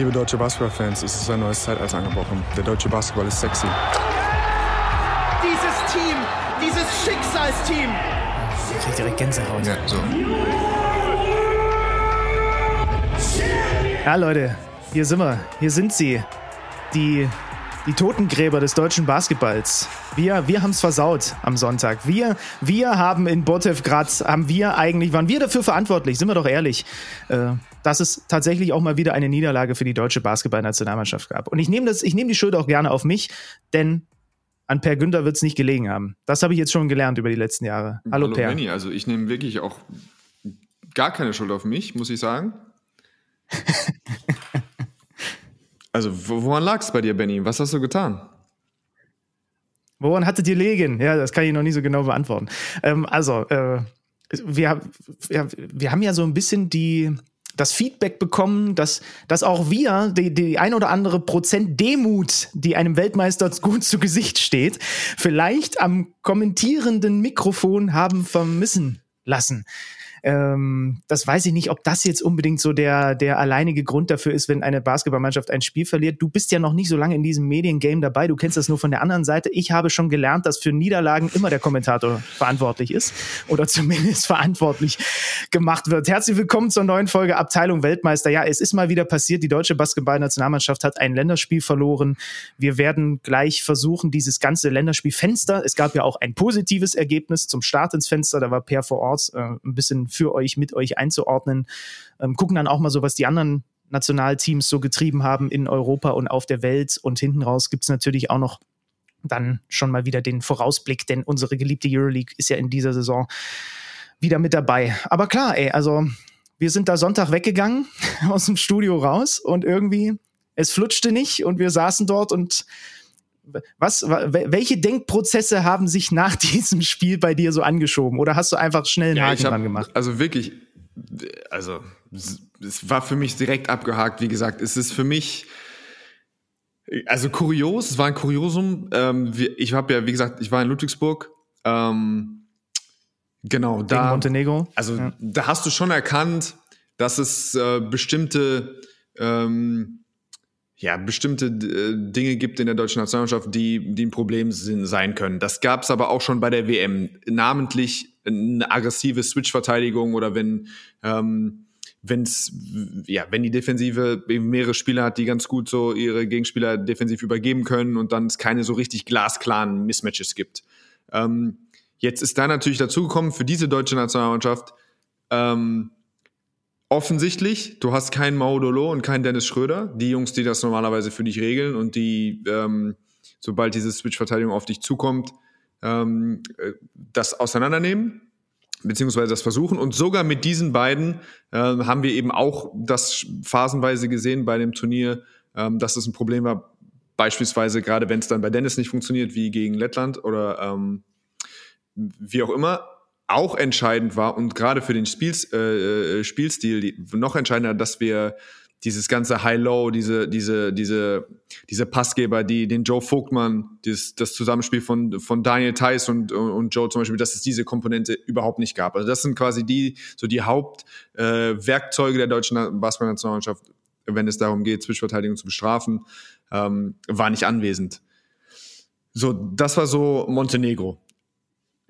Liebe deutsche Basketballfans, es ist ein neues Zeitalter angebrochen. Der deutsche Basketball ist sexy. Dieses Team, dieses Schicksalsteam. Ich krieg direkt Gänsehaut. Ja, so. Ja, Leute, hier sind wir. Hier sind sie. Die, die Totengräber des deutschen Basketballs. Wir, wir haben es versaut am Sonntag. Wir, wir haben in Botev Graz, haben wir eigentlich, waren wir dafür verantwortlich, sind wir doch ehrlich, äh, dass es tatsächlich auch mal wieder eine Niederlage für die deutsche Basketballnationalmannschaft gab. Und ich nehme das, ich nehme die Schuld auch gerne auf mich, denn an Per Günther wird es nicht gelegen haben. Das habe ich jetzt schon gelernt über die letzten Jahre. Hallo, Hallo Per. Benny, also ich nehme wirklich auch gar keine Schuld auf mich, muss ich sagen. also wo- woran lag es bei dir, Benny? Was hast du getan? Woran hattet ihr legen? Ja, das kann ich noch nie so genau beantworten. Ähm, also, äh, wir, wir, wir haben ja so ein bisschen die, das Feedback bekommen, dass, dass auch wir die, die ein oder andere Prozent Demut, die einem Weltmeister gut zu Gesicht steht, vielleicht am kommentierenden Mikrofon haben vermissen lassen. Ähm, das weiß ich nicht, ob das jetzt unbedingt so der, der alleinige Grund dafür ist, wenn eine Basketballmannschaft ein Spiel verliert. Du bist ja noch nicht so lange in diesem Mediengame dabei. Du kennst das nur von der anderen Seite. Ich habe schon gelernt, dass für Niederlagen immer der Kommentator verantwortlich ist oder zumindest verantwortlich gemacht wird. Herzlich willkommen zur neuen Folge Abteilung Weltmeister. Ja, es ist mal wieder passiert. Die deutsche Basketballnationalmannschaft hat ein Länderspiel verloren. Wir werden gleich versuchen, dieses ganze Länderspielfenster. Es gab ja auch ein positives Ergebnis zum Start ins Fenster. Da war Per vor Ort äh, ein bisschen für euch, mit euch einzuordnen. Ähm, gucken dann auch mal so, was die anderen Nationalteams so getrieben haben in Europa und auf der Welt. Und hinten raus gibt's natürlich auch noch dann schon mal wieder den Vorausblick, denn unsere geliebte Euroleague ist ja in dieser Saison wieder mit dabei. Aber klar, ey, also wir sind da Sonntag weggegangen aus dem Studio raus und irgendwie es flutschte nicht und wir saßen dort und was, wa- wel- welche Denkprozesse haben sich nach diesem Spiel bei dir so angeschoben? Oder hast du einfach schnell einen Haken ich hab- dran gemacht? Also wirklich, also es war für mich direkt abgehakt. Wie gesagt, es ist für mich also kurios. Es war ein Kuriosum. Ähm, ich habe ja, wie gesagt, ich war in Ludwigsburg. Ähm, genau, Gegen da. Montenegro? Also Ja. da hast du schon erkannt, dass es äh, bestimmte ähm, ja, bestimmte äh, Dinge gibt in der deutschen Nationalmannschaft, die, die ein Problem sind, sein können. Das gab es aber auch schon bei der WM. Namentlich eine aggressive Switch-Verteidigung oder wenn ähm, wenn's, ja, wenn die Defensive mehrere Spieler hat, die ganz gut so ihre Gegenspieler defensiv übergeben können und dann es keine so richtig glasklaren Mismatches gibt. Ähm, jetzt ist da natürlich dazugekommen für diese deutsche Nationalmannschaft ähm, offensichtlich, du hast keinen Maudolo und keinen Dennis Schröder, die Jungs, die das normalerweise für dich regeln und die, ähm, sobald diese Switch-Verteidigung auf dich zukommt, ähm, äh, das auseinandernehmen beziehungsweise das versuchen. Und sogar mit diesen beiden ähm, haben wir eben auch das phasenweise gesehen bei dem Turnier, ähm, dass es ein Problem war. Beispielsweise gerade wenn es dann bei Dennis nicht funktioniert, wie gegen Lettland oder ähm, wie auch immer, auch entscheidend war und gerade für den Spiels, äh, äh, Spielstil noch entscheidender, dass wir dieses ganze High-Low, diese, diese, diese, diese Passgeber, die den Joe Vogtmann, das, das Zusammenspiel von, von Daniel Theiss und, und Joe zum Beispiel, dass es diese Komponente überhaupt nicht gab. Also das sind quasi die, so die Hauptwerkzeuge äh, der deutschen Basketballnationalmannschaft, wenn es darum geht, Zwischenverteidigung zu bestrafen, ähm, war nicht anwesend. So, das war so Montenegro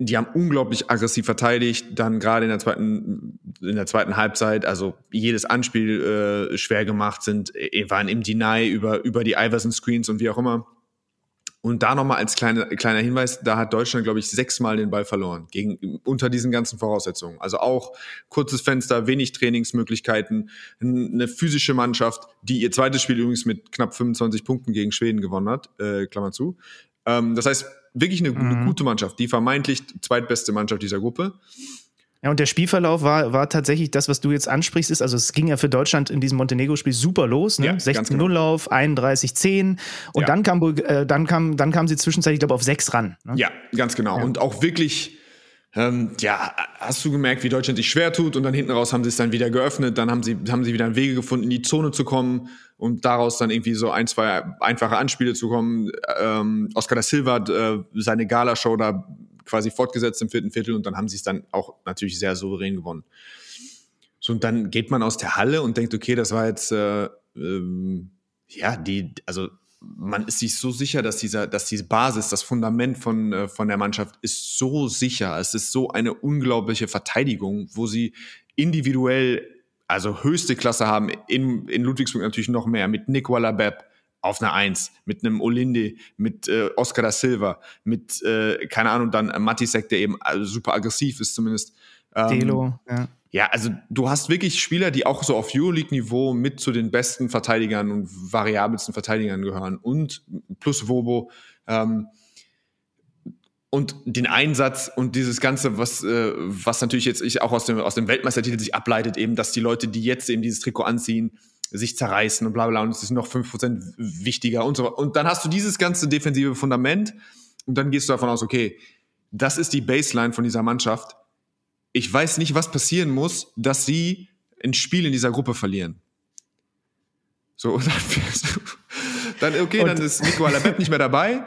die haben unglaublich aggressiv verteidigt, dann gerade in der zweiten in der zweiten Halbzeit, also jedes Anspiel äh, schwer gemacht sind, äh, waren im Deny über über die Iverson Screens und wie auch immer. Und da nochmal als kleine, kleiner Hinweis, da hat Deutschland, glaube ich, sechsmal den Ball verloren, gegen, unter diesen ganzen Voraussetzungen. Also auch kurzes Fenster, wenig Trainingsmöglichkeiten, eine physische Mannschaft, die ihr zweites Spiel übrigens mit knapp 25 Punkten gegen Schweden gewonnen hat, äh, Klammer zu. Ähm, das heißt, wirklich eine, eine gute Mannschaft, die vermeintlich zweitbeste Mannschaft dieser Gruppe. Ja, und der Spielverlauf war, war tatsächlich das, was du jetzt ansprichst, ist, also es ging ja für Deutschland in diesem Montenegro-Spiel super los, ne? Ja, ganz 16-0 genau. Lauf, 31-10 und Ja. dann kam, äh, dann kam, dann kam sie zwischenzeitlich, ich glaube, auf 6 ran. Ne? Ja, ganz genau. Und auch wirklich, ähm, ja, hast du gemerkt, wie Deutschland sich schwer tut und dann hinten raus haben sie es dann wieder geöffnet, dann haben sie, haben sie wieder Wege gefunden, in die Zone zu kommen und daraus dann irgendwie so ein, zwei einfache Anspiele zu kommen. Ähm, Oscar da Silva hat äh, seine Gala-Show da quasi fortgesetzt im vierten Viertel und dann haben sie es dann auch natürlich sehr souverän gewonnen. So, und dann geht man aus der Halle und denkt, okay, das war jetzt äh, ähm, ja, die, also man ist sich so sicher, dass dieser, dass diese Basis, das Fundament von, äh, von der Mannschaft ist so sicher. Es ist so eine unglaubliche Verteidigung, wo sie individuell, also höchste Klasse haben, in, in Ludwigsburg natürlich noch mehr, mit Nick Wallabeb auf einer Eins, mit einem Olinde, mit äh, Oscar da Silva, mit, äh, keine Ahnung, dann Matisek, der eben also super aggressiv ist zumindest. Ähm, Delo, ja. Ja, also du hast wirklich Spieler, die auch so auf Euroleague-Niveau mit zu den besten Verteidigern und variabelsten Verteidigern gehören und plus Wobo. Ähm, und den Einsatz und dieses Ganze, was, äh, was natürlich jetzt ich auch aus dem, aus dem Weltmeistertitel sich ableitet, eben, dass die Leute, die jetzt eben dieses Trikot anziehen, sich zerreißen und bla bla und es ist noch fünf Prozent wichtiger und so. Und dann hast du dieses ganze defensive Fundament und dann gehst du davon aus, okay, das ist die Baseline von dieser Mannschaft ich weiß nicht, was passieren muss, dass sie ein Spiel in dieser Gruppe verlieren. So, dann, dann okay, und dann ist Nico Alabet nicht mehr dabei.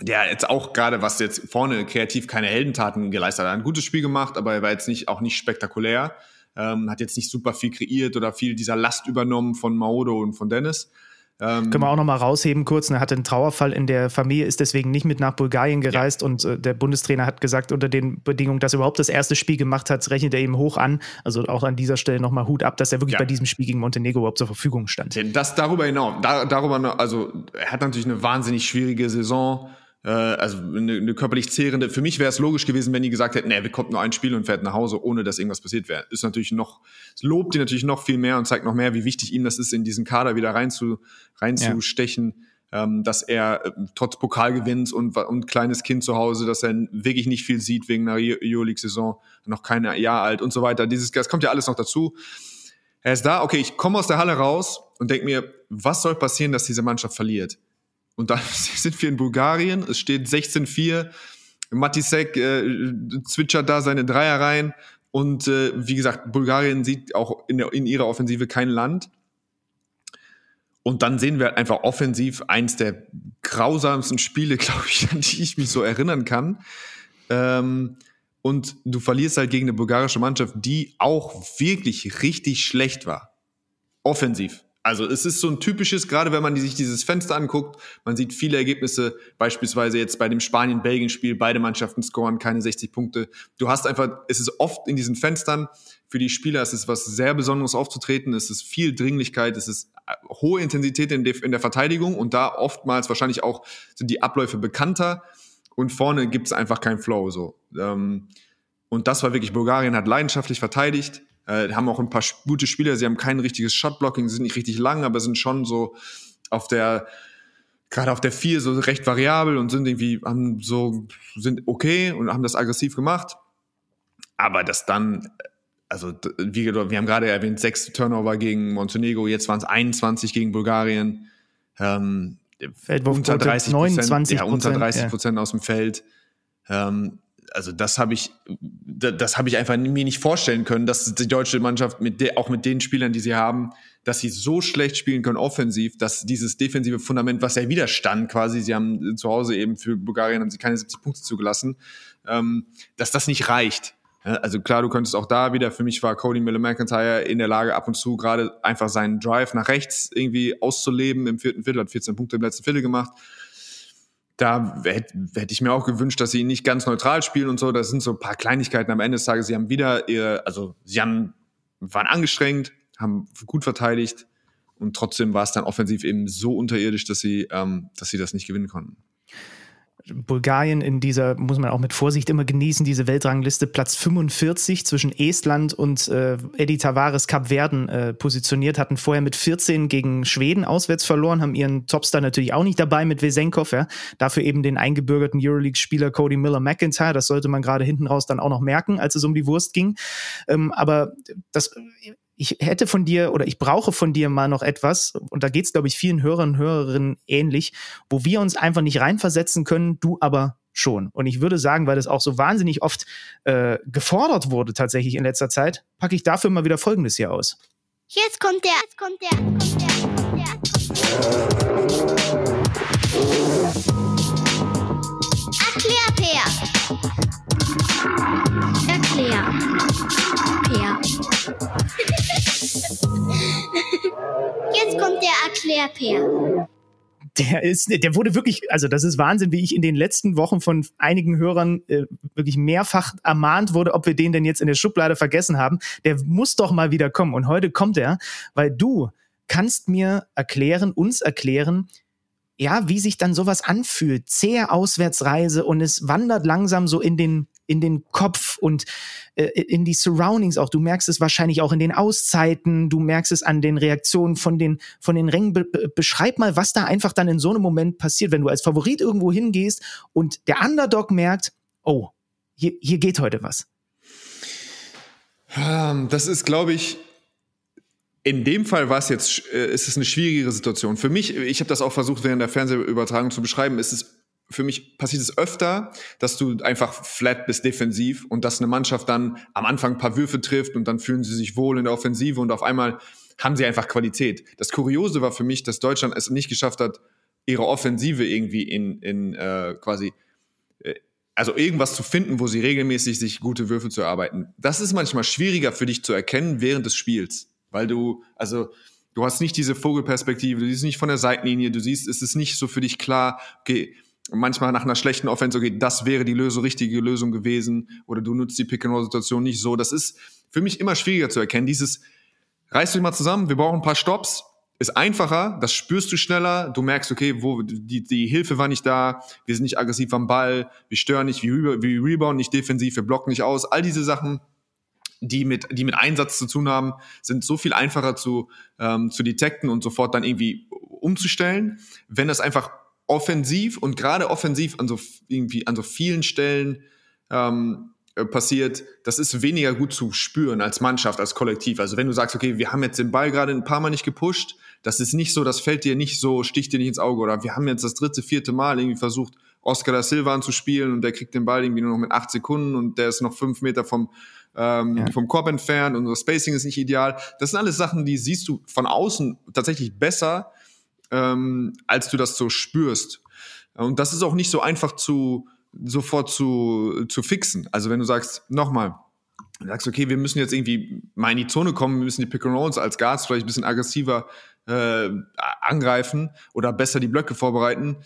Der jetzt auch gerade, was jetzt vorne kreativ keine Heldentaten geleistet hat, ein gutes Spiel gemacht, aber er war jetzt nicht, auch nicht spektakulär. Ähm, hat jetzt nicht super viel kreiert oder viel dieser Last übernommen von Maodo und von Dennis. Ähm, Können wir auch noch mal rausheben kurz. Er hatte einen Trauerfall in der Familie, ist deswegen nicht mit nach Bulgarien gereist ja. und äh, der Bundestrainer hat gesagt, unter den Bedingungen, dass er überhaupt das erste Spiel gemacht hat, rechnet er ihm hoch an. Also auch an dieser Stelle nochmal Hut ab, dass er wirklich ja. bei diesem Spiel gegen Montenegro überhaupt zur Verfügung stand. Das darüber hinaus, da, darüber, also er hat natürlich eine wahnsinnig schwierige Saison äh, also eine, eine körperlich zehrende. Für mich wäre es logisch gewesen, wenn die gesagt hätten, nee, wir kommt nur ein Spiel und fährt nach Hause, ohne dass irgendwas passiert wäre. Ist natürlich noch, es lobt die natürlich noch viel mehr und zeigt noch mehr, wie wichtig ihm das ist, in diesen Kader wieder rein zu, reinzustechen. Ja. Ähm, dass er äh, trotz Pokalgewinns und, und kleines Kind zu Hause, dass er wirklich nicht viel sieht wegen einer Euroleague-Saison, noch kein Jahr alt und so weiter. Dieses, das kommt ja alles noch dazu. Er ist da, okay, ich komme aus der Halle raus und denke mir, was soll passieren, dass diese Mannschaft verliert? Und dann sind wir in Bulgarien, es steht 16-4, Matisek äh, zwitschert da seine Dreier rein. Und äh, wie gesagt, Bulgarien sieht auch in, der, in ihrer Offensive kein Land. Und dann sehen wir einfach offensiv eins der grausamsten Spiele, glaube ich, an die ich mich so erinnern kann. Ähm, und du verlierst halt gegen eine bulgarische Mannschaft, die auch wirklich richtig schlecht war. Offensiv. Also es ist so ein typisches, gerade wenn man sich dieses Fenster anguckt, man sieht viele Ergebnisse, beispielsweise jetzt bei dem Spanien-Belgien-Spiel, beide Mannschaften scoren keine 60 Punkte. Du hast einfach, es ist oft in diesen Fenstern, für die Spieler es ist was sehr Besonderes aufzutreten, es ist viel Dringlichkeit, es ist äh, hohe Intensität in, in der Verteidigung und da oftmals wahrscheinlich auch sind die Abläufe bekannter und vorne gibt es einfach keinen Flow so. Ähm, und das war wirklich, Bulgarien hat leidenschaftlich verteidigt, äh, haben auch ein paar gute Spieler. Sie haben kein richtiges Shotblocking, sind nicht richtig lang, aber sind schon so auf der gerade auf der vier so recht variabel und sind irgendwie haben so sind okay und haben das aggressiv gemacht. Aber das dann also wie wir haben gerade erwähnt sechs Turnover gegen Montenegro, jetzt waren es 21 gegen Bulgarien. Ähm, unter 30 Prozent, ja, unter 30 Prozent ja. aus dem Feld. Ähm, also das habe ich, das habe ich einfach mir nicht vorstellen können, dass die deutsche Mannschaft mit der, auch mit den Spielern, die sie haben, dass sie so schlecht spielen können offensiv, dass dieses defensive Fundament, was ja widerstand quasi, sie haben zu Hause eben für Bulgarien haben sie keine 70 Punkte zugelassen, ähm, dass das nicht reicht. Also klar, du könntest auch da wieder, für mich war Cody Miller McIntyre in der Lage, ab und zu gerade einfach seinen Drive nach rechts irgendwie auszuleben im vierten Viertel, hat 14 Punkte im letzten Viertel gemacht da hätte hätt ich mir auch gewünscht, dass sie nicht ganz neutral spielen und so. Das sind so ein paar Kleinigkeiten am Ende des Tages. Sie haben wieder ihr, also sie haben, waren angestrengt, haben gut verteidigt und trotzdem war es dann offensiv eben so unterirdisch, dass sie, ähm, dass sie das nicht gewinnen konnten. Bulgarien in dieser, muss man auch mit Vorsicht immer genießen, diese Weltrangliste Platz 45 zwischen Estland und äh, Eddie Tavares Kap Verden äh, positioniert, hatten vorher mit 14 gegen Schweden auswärts verloren, haben ihren Topstar natürlich auch nicht dabei mit Wesenkov, ja. Dafür eben den eingebürgerten Euroleague-Spieler Cody Miller McIntyre, das sollte man gerade hinten raus dann auch noch merken, als es um die Wurst ging. Ähm, aber das ich hätte von dir oder ich brauche von dir mal noch etwas, und da geht es, glaube ich, vielen Hörern und Hörerinnen ähnlich, wo wir uns einfach nicht reinversetzen können, du aber schon. Und ich würde sagen, weil das auch so wahnsinnig oft äh, gefordert wurde tatsächlich in letzter Zeit, packe ich dafür mal wieder Folgendes hier aus. Jetzt kommt der, jetzt kommt der, kommt der, kommt der. Erklär, der Erklärper. der ist, der wurde wirklich, also das ist Wahnsinn, wie ich in den letzten Wochen von einigen Hörern äh, wirklich mehrfach ermahnt wurde, ob wir den denn jetzt in der Schublade vergessen haben. Der muss doch mal wieder kommen. Und heute kommt er, weil du kannst mir erklären, uns erklären, ja, wie sich dann sowas anfühlt. Zähe Auswärtsreise und es wandert langsam so in den, in den Kopf und äh, in die Surroundings auch. Du merkst es wahrscheinlich auch in den Auszeiten, du merkst es an den Reaktionen von den, von den Rängen. Be be beschreib mal, was da einfach dann in so einem Moment passiert, wenn du als Favorit irgendwo hingehst und der Underdog merkt, oh, hier, hier geht heute was. Ähm, Das ist, glaube ich, in dem Fall war es jetzt, äh, ist es eine schwierigere Situation. Für mich, ich habe das auch versucht während der Fernsehübertragung zu beschreiben, ist es für mich passiert es öfter, dass du einfach flat bist defensiv und dass eine Mannschaft dann am Anfang ein paar Würfe trifft und dann fühlen sie sich wohl in der Offensive und auf einmal haben sie einfach Qualität. Das Kuriose war für mich, dass Deutschland es nicht geschafft hat, ihre Offensive irgendwie in, in äh, quasi äh, also irgendwas zu finden, wo sie regelmäßig sich gute Würfe zu erarbeiten. Das ist manchmal schwieriger für dich zu erkennen während des Spiels, weil du, also du hast nicht diese Vogelperspektive, du siehst nicht von der Seitenlinie, du siehst, es ist nicht so für dich klar, okay, manchmal nach einer schlechten Offense, okay, das wäre die Lösung, richtige Lösung gewesen, oder du nutzt die Pick-and-Roll-Situation nicht so. Das ist für mich immer schwieriger zu erkennen. Dieses, reiß dich mal zusammen, wir brauchen ein paar Stops, ist einfacher, das spürst du schneller, du merkst, okay, wo die, die Hilfe war nicht da, wir sind nicht aggressiv am Ball, wir stören nicht, wir, reba wir rebound nicht defensiv, wir blocken nicht aus, all diese Sachen, die mit, die mit Einsatz zu tun haben, sind so viel einfacher zu, ähm, zu detekten und sofort dann irgendwie umzustellen, wenn das einfach offensiv und gerade offensiv an so irgendwie an so vielen Stellen ähm, äh, passiert, das ist weniger gut zu spüren als Mannschaft, als Kollektiv. Also wenn du sagst, okay, wir haben jetzt den Ball gerade ein paar Mal nicht gepusht, das ist nicht so, das fällt dir nicht so, sticht dir nicht ins Auge. Oder wir haben jetzt das dritte, vierte Mal irgendwie versucht, Oscar da Silva anzuspielen und der kriegt den Ball irgendwie nur noch mit acht Sekunden und der ist noch fünf Meter vom, ähm, ja. vom Korb entfernt und unser Spacing ist nicht ideal. Das sind alles Sachen, die siehst du von außen tatsächlich besser, ähm, als du das so spürst. Und das ist auch nicht so einfach zu sofort zu, zu fixen. Also wenn du sagst, nochmal, du sagst, okay, wir müssen jetzt irgendwie mal in die Zone kommen, wir müssen die Pick and Rolls als Guards vielleicht ein bisschen aggressiver äh, angreifen oder besser die Blöcke vorbereiten.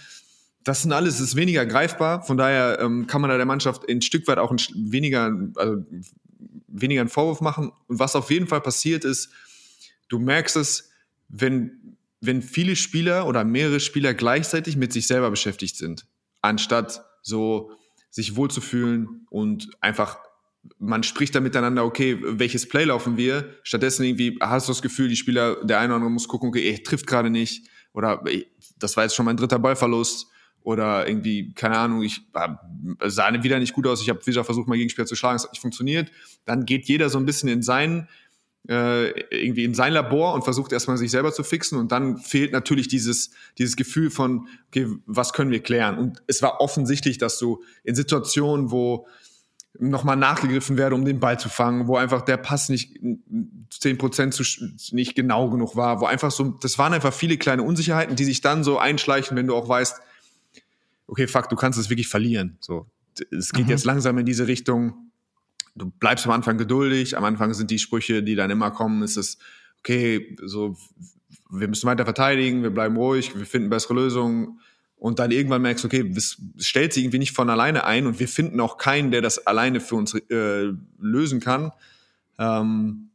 Das sind alles, ist weniger greifbar. Von daher ähm, kann man da der Mannschaft ein Stück weit auch ein, weniger, also weniger einen Vorwurf machen. Und was auf jeden Fall passiert ist, du merkst es, wenn, wenn viele Spieler oder mehrere Spieler gleichzeitig mit sich selber beschäftigt sind, anstatt so sich wohlzufühlen und einfach man spricht dann miteinander, okay, welches Play laufen wir? Stattdessen irgendwie hast du das Gefühl, die Spieler, der eine oder andere muss gucken, okay, er trifft gerade nicht oder das war jetzt schon mein dritter Ballverlust oder irgendwie, keine Ahnung, ich sah wieder nicht gut aus, ich habe wieder versucht, mein Gegenspieler zu schlagen, es hat nicht funktioniert. Dann geht jeder so ein bisschen in seinen irgendwie in sein Labor und versucht erstmal sich selber zu fixen und dann fehlt natürlich dieses, dieses Gefühl von, okay, was können wir klären? Und es war offensichtlich, dass du in Situationen, wo nochmal nachgegriffen werde, um den Ball zu fangen, wo einfach der Pass nicht zehn Prozent nicht genau genug war, wo einfach so, das waren einfach viele kleine Unsicherheiten, die sich dann so einschleichen, wenn du auch weißt, okay, fuck, du kannst es wirklich verlieren. So, es geht mhm. jetzt langsam in diese Richtung. Du bleibst am Anfang geduldig. Am Anfang sind die Sprüche, die dann immer kommen, ist es, okay, so, wir müssen weiter verteidigen, wir bleiben ruhig, wir finden bessere Lösungen und dann irgendwann merkst, okay, es stellt sich irgendwie nicht von alleine ein und wir finden auch keinen, der das alleine für uns äh, lösen kann. Ähm,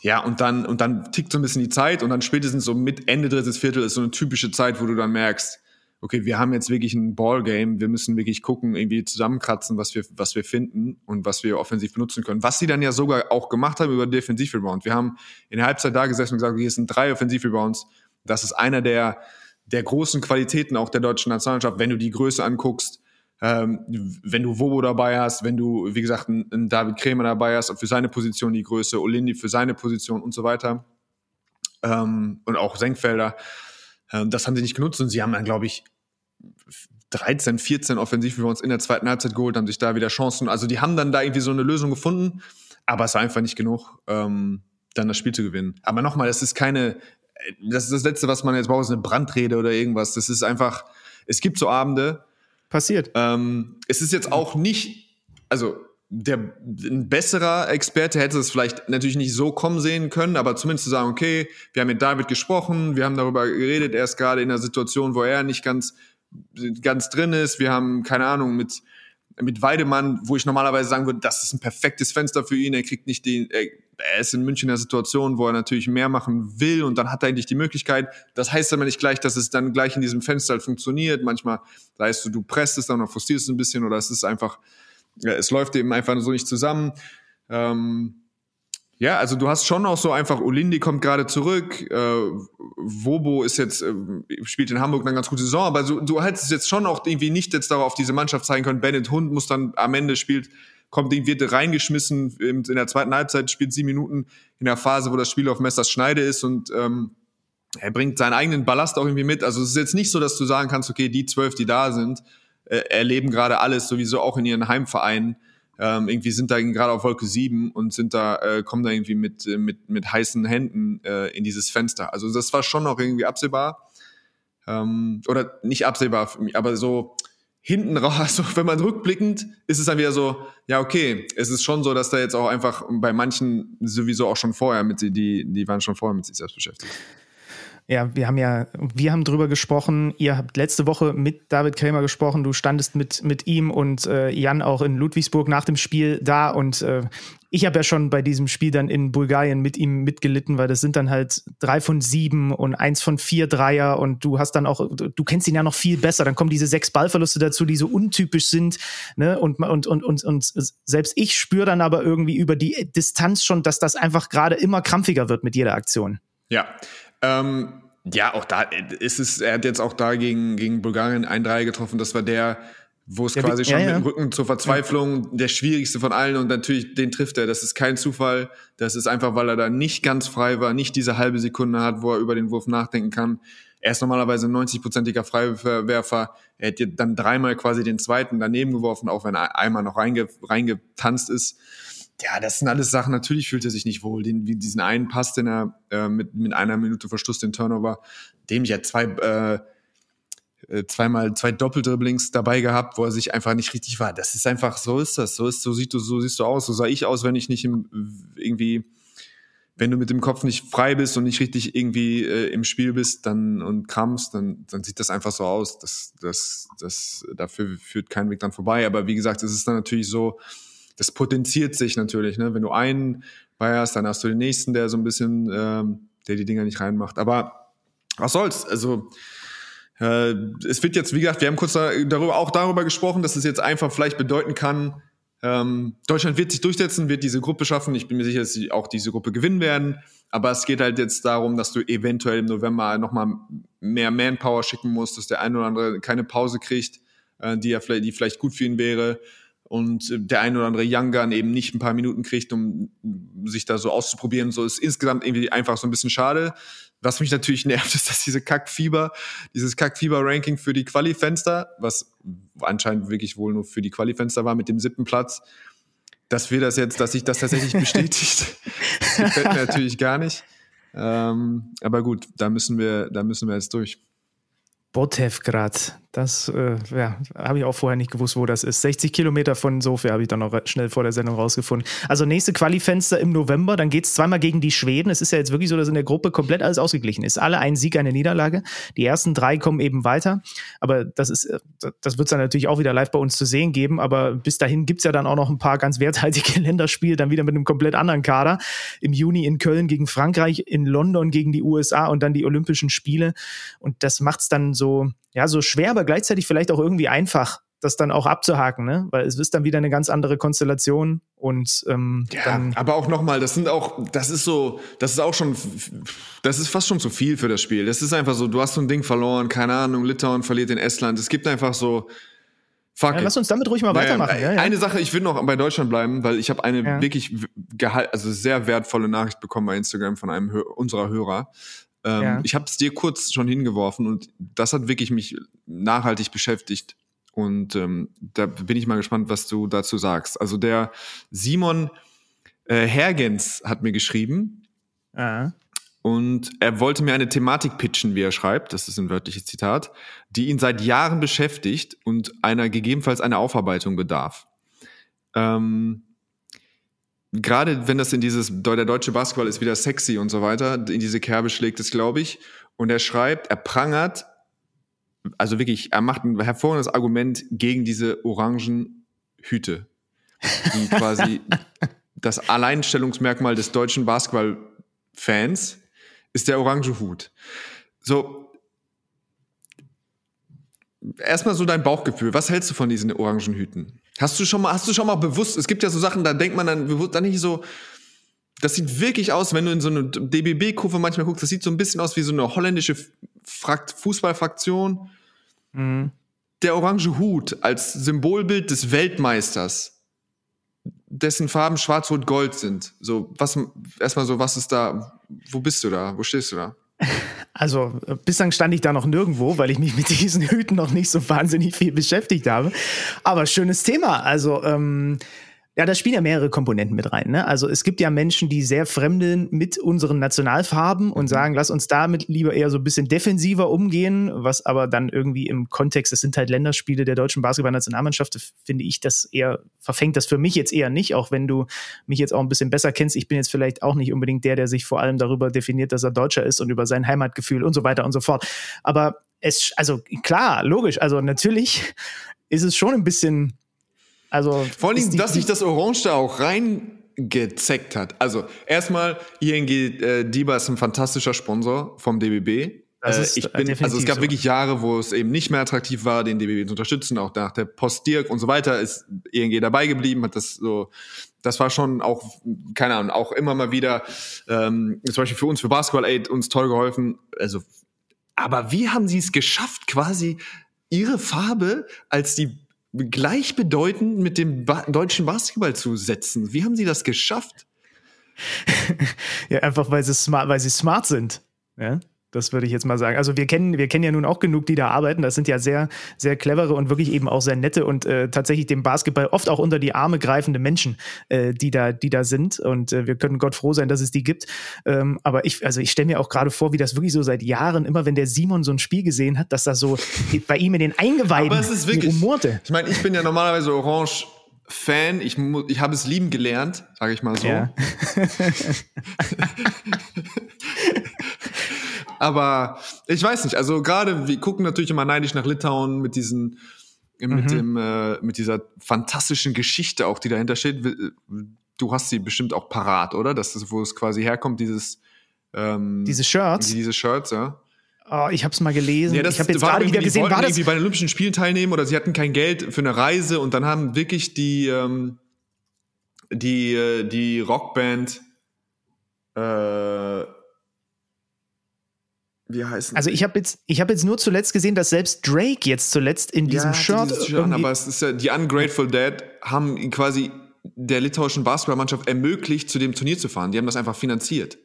ja, und dann, und dann tickt so ein bisschen die Zeit und dann spätestens so mit Ende drittes Viertel ist so eine typische Zeit, wo du dann merkst, okay, wir haben jetzt wirklich ein Ballgame, wir müssen wirklich gucken, irgendwie zusammenkratzen, was wir, was wir finden und was wir offensiv benutzen können. Was sie dann ja sogar auch gemacht haben über Defensiv-Rebound. Wir haben in der Halbzeit da gesessen und gesagt, es sind drei Offensiv-Rebounds. Das ist einer der, der großen Qualitäten auch der deutschen Nationalmannschaft, wenn du die Größe anguckst, ähm, wenn du Wobo dabei hast, wenn du, wie gesagt, einen, einen David Krämer dabei hast, für seine Position die Größe, Olindi für seine Position und so weiter. Ähm, und auch Senkfelder. Ähm, das haben sie nicht genutzt und sie haben dann, glaube ich, 13, 14 offensiv wir uns in der zweiten Halbzeit geholt, haben sich da wieder Chancen. Also die haben dann da irgendwie so eine Lösung gefunden, aber es war einfach nicht genug, ähm, dann das Spiel zu gewinnen. Aber nochmal, das ist keine, das ist das Letzte, was man jetzt braucht, ist eine Brandrede oder irgendwas. Das ist einfach, es gibt so Abende. Passiert. Ähm, es ist jetzt auch nicht, also der ein besserer Experte hätte es vielleicht natürlich nicht so kommen sehen können, aber zumindest zu sagen, okay, wir haben mit David gesprochen, wir haben darüber geredet, er ist gerade in einer Situation, wo er nicht ganz ganz drin ist. Wir haben keine Ahnung mit mit Weidemann, wo ich normalerweise sagen würde, das ist ein perfektes Fenster für ihn. Er kriegt nicht den, er, ist in München in einer Situation, wo er natürlich mehr machen will und dann hat er endlich die Möglichkeit. Das heißt aber nicht gleich, dass es dann gleich in diesem Fenster halt funktioniert. Manchmal weißt du, du presst es dann oder frustrierst es ein bisschen oder es ist einfach, es läuft eben einfach so nicht zusammen. Ähm, ja, also du hast schon auch so einfach, Olindi kommt gerade zurück, äh, Wobo ist jetzt, äh, spielt in Hamburg eine ganz gute Saison, aber so, du hättest jetzt schon auch irgendwie nicht jetzt darauf diese Mannschaft zeigen können, Bennett Hund muss dann am Ende spielt, kommt wird reingeschmissen, in der zweiten Halbzeit spielt sieben Minuten in der Phase, wo das Spiel auf Messers Schneide ist und ähm, er bringt seinen eigenen Ballast auch irgendwie mit. Also es ist jetzt nicht so, dass du sagen kannst, okay, die zwölf, die da sind, äh, erleben gerade alles sowieso auch in ihren Heimvereinen ähm, irgendwie sind da gerade auf Wolke 7 und sind da, äh, kommen da irgendwie mit, äh, mit, mit heißen Händen äh, in dieses Fenster. Also das war schon noch irgendwie absehbar. Ähm, oder nicht absehbar für mich, aber so hinten raus, also wenn man rückblickend, ist es dann wieder so, ja, okay, es ist schon so, dass da jetzt auch einfach bei manchen sowieso auch schon vorher mit die, die waren schon vorher mit sich selbst beschäftigt. Ja, wir haben ja, wir haben drüber gesprochen. Ihr habt letzte Woche mit David Krämer gesprochen. Du standest mit, mit ihm und äh, Jan auch in Ludwigsburg nach dem Spiel da. Und äh, ich habe ja schon bei diesem Spiel dann in Bulgarien mit ihm mitgelitten, weil das sind dann halt drei von sieben und eins von vier Dreier. Und du hast dann auch, du kennst ihn ja noch viel besser. Dann kommen diese sechs Ballverluste dazu, die so untypisch sind. Ne? Und, und, und, und, und selbst ich spüre dann aber irgendwie über die Distanz schon, dass das einfach gerade immer krampfiger wird mit jeder Aktion. Ja, ähm, ja, auch da ist es, er hat jetzt auch da gegen, gegen Bulgarien ein Dreier getroffen. Das war der, wo es ja, quasi schon ja, ja. mit dem Rücken zur Verzweiflung, der schwierigste von allen und natürlich den trifft er. Das ist kein Zufall. Das ist einfach, weil er da nicht ganz frei war, nicht diese halbe Sekunde hat, wo er über den Wurf nachdenken kann. Er ist normalerweise ein 90-prozentiger Freiwerfer. Er hat dann dreimal quasi den zweiten daneben geworfen, auch wenn er einmal noch reinge, reingetanzt ist ja, das sind alles Sachen, natürlich fühlt er sich nicht wohl. Den, wie diesen einen Pass, den er äh, mit, mit einer Minute Verschluss den Turnover, dem ich ja zwei, äh, äh, zweimal zwei Doppeldribblings dabei gehabt, wo er sich einfach nicht richtig war. Das ist einfach, so ist das. So ist, so sieht du, so siehst du aus. So sah ich aus, wenn ich nicht im, irgendwie, wenn du mit dem Kopf nicht frei bist und nicht richtig irgendwie äh, im Spiel bist, dann und krampfst, dann, dann sieht das einfach so aus. Das, das, das, dafür führt kein Weg dran vorbei. Aber wie gesagt, es ist dann natürlich so, das potenziert sich natürlich. Ne? Wenn du einen bei hast, dann hast du den nächsten, der so ein bisschen, ähm, der die Dinger nicht reinmacht. Aber was soll's? Also äh, es wird jetzt, wie gesagt, wir haben kurz darüber, auch darüber gesprochen, dass es jetzt einfach vielleicht bedeuten kann, ähm, Deutschland wird sich durchsetzen, wird diese Gruppe schaffen. Ich bin mir sicher, dass sie auch diese Gruppe gewinnen werden. Aber es geht halt jetzt darum, dass du eventuell im November nochmal mehr Manpower schicken musst, dass der eine oder andere keine Pause kriegt, äh, die ja vielleicht, die vielleicht gut für ihn wäre und der ein oder andere Young Gun eben nicht ein paar Minuten kriegt, um sich da so auszuprobieren. So ist insgesamt irgendwie einfach so ein bisschen schade. Was mich natürlich nervt, ist, dass diese Kackfieber, dieses Kackfieber-Ranking für die Quali-Fenster, was anscheinend wirklich wohl nur für die Quali-Fenster war mit dem siebten Platz, dass wir das jetzt, dass sich das tatsächlich bestätigt, das gefällt mir natürlich gar nicht. Ähm, aber gut, da müssen wir, da müssen wir jetzt durch. Botevgrad. Das äh, ja, habe ich auch vorher nicht gewusst, wo das ist. 60 Kilometer von Sofia habe ich dann noch schnell vor der Sendung rausgefunden. Also nächste Qualifenster im November, dann geht es zweimal gegen die Schweden. Es ist ja jetzt wirklich so, dass in der Gruppe komplett alles ausgeglichen ist. Alle ein Sieg, eine Niederlage. Die ersten drei kommen eben weiter. Aber das ist, äh, das wird es dann natürlich auch wieder live bei uns zu sehen geben. Aber bis dahin gibt es ja dann auch noch ein paar ganz werthaltige Länderspiele, dann wieder mit einem komplett anderen Kader. Im Juni in Köln gegen Frankreich, in London gegen die USA und dann die Olympischen Spiele. Und das macht es dann so, ja, so schwer, aber gleichzeitig vielleicht auch irgendwie einfach, das dann auch abzuhaken, ne? Weil es ist dann wieder eine ganz andere Konstellation und ähm, ja, aber auch nochmal, das sind auch, das ist so, das ist auch schon, das ist fast schon zu viel für das Spiel. Das ist einfach so, du hast so ein Ding verloren, keine Ahnung, Litauen verliert in Estland. Es gibt einfach so, Fuck ja, lass uns damit ruhig mal weitermachen. Ja, ja. Eine Sache, ich will noch bei Deutschland bleiben, weil ich habe eine wirklich also sehr wertvolle Nachricht bekommen bei Instagram von einem unserer Hörer. Ähm, ja. Ich habe es dir kurz schon hingeworfen und das hat wirklich mich nachhaltig beschäftigt. Und ähm, da bin ich mal gespannt, was du dazu sagst. Also der Simon äh, Hergens hat mir geschrieben. Ah. Und er wollte mir eine Thematik pitchen, wie er schreibt, das ist ein wörtliches Zitat, die ihn seit Jahren beschäftigt und einer gegebenenfalls einer Aufarbeitung bedarf. ähm, gerade wenn das in dieses, der deutsche Basketball ist wieder sexy und so weiter, in diese Kerbe schlägt es, glaube ich. Und er schreibt, er prangert, also wirklich, er macht ein hervorragendes Argument gegen diese orangen Hüte, die quasi das Alleinstellungsmerkmal des deutschen Basketballfans ist der orange Hut. So, erstmal so dein Bauchgefühl. Was hältst du von diesen orangen Hüten? Hast du schon mal, hast du schon mal bewusst, es gibt ja so Sachen, da denkt man dann bewusst, dann nicht so, das sieht wirklich aus, wenn du in so eine DBB-Kurve manchmal guckst, das sieht so ein bisschen aus wie so eine holländische Frakt Fußballfraktion. Mhm. Der orange Hut als Symbolbild des Weltmeisters, dessen Farben schwarz-rot-gold sind. So, was, erstmal so, was ist da, wo bist du da, wo stehst du da? Also bislang stand ich da noch nirgendwo, weil ich mich mit diesen Hüten noch nicht so wahnsinnig viel beschäftigt habe. Aber schönes Thema. Also ähm, ja, da spielen ja mehrere Komponenten mit rein. Ne? Also es gibt ja Menschen, die sehr fremdeln mit unseren Nationalfarben und mhm. sagen, lass uns damit lieber eher so ein bisschen defensiver umgehen, was aber dann irgendwie im Kontext, es sind halt Länderspiele der deutschen Basketballnationalmannschaft, finde ich das eher, verfängt das für mich jetzt eher nicht, auch wenn du mich jetzt auch ein bisschen besser kennst. Ich bin jetzt vielleicht auch nicht unbedingt der, der sich vor allem darüber definiert, dass er Deutscher ist und über sein Heimatgefühl und so weiter und so fort. Aber es, also klar, logisch, also natürlich ist es schon ein bisschen also Vor allem, dass sich das Orange da auch reingezeckt hat. Also erstmal, ING äh, Diba ist ein fantastischer Sponsor vom DBB. Äh, ich bin, also es gab so. wirklich Jahre, wo es eben nicht mehr attraktiv war, den DBB zu unterstützen. Auch nach der Post Dirk und so weiter ist ING dabei geblieben, hat das so das war schon auch, keine Ahnung, auch immer mal wieder, ähm, zum Beispiel für uns, für Basketball Aid, uns toll geholfen. Also, aber wie haben sie es geschafft, quasi ihre Farbe als die gleichbedeutend mit dem ba deutschen Basketball zu setzen. Wie haben sie das geschafft? ja, einfach weil sie smart, weil sie smart sind. Ja? Das würde ich jetzt mal sagen. Also wir kennen, wir kennen ja nun auch genug, die da arbeiten. Das sind ja sehr, sehr clevere und wirklich eben auch sehr nette und äh, tatsächlich dem Basketball oft auch unter die Arme greifende Menschen, äh, die da, die da sind. Und äh, wir können Gott froh sein, dass es die gibt. Ähm, aber ich, also ich stelle mir auch gerade vor, wie das wirklich so seit Jahren, immer wenn der Simon so ein Spiel gesehen hat, dass das so bei ihm in den Eingeweiden aber es ist wirklich, rumorte. Ich meine, ich bin ja normalerweise Orange Fan, ich, ich habe es lieben gelernt, sage ich mal so. Ja. Aber ich weiß nicht, also gerade, wir gucken natürlich immer neidisch nach Litauen mit diesen, mit mhm. dem, äh, mit dieser fantastischen Geschichte auch, die dahinter steht. Du hast sie bestimmt auch parat, oder? Das ist, wo es quasi herkommt, dieses, ähm, diese Shirts. Diese Shirts, ja. Oh, ich habe es mal gelesen. Ja, das ich habe jetzt gerade wieder gesehen, war das irgendwie bei den Olympischen Spielen teilnehmen oder sie hatten kein Geld für eine Reise und dann haben wirklich die ähm, die äh, die Rockband äh, wie heißen Also ich habe jetzt, ich habe jetzt nur zuletzt gesehen, dass selbst Drake jetzt zuletzt in diesem ja, Shirt. Shirt aber es ist ja, die Ungrateful Dead haben quasi der litauischen Basketballmannschaft ermöglicht, zu dem Turnier zu fahren. Die haben das einfach finanziert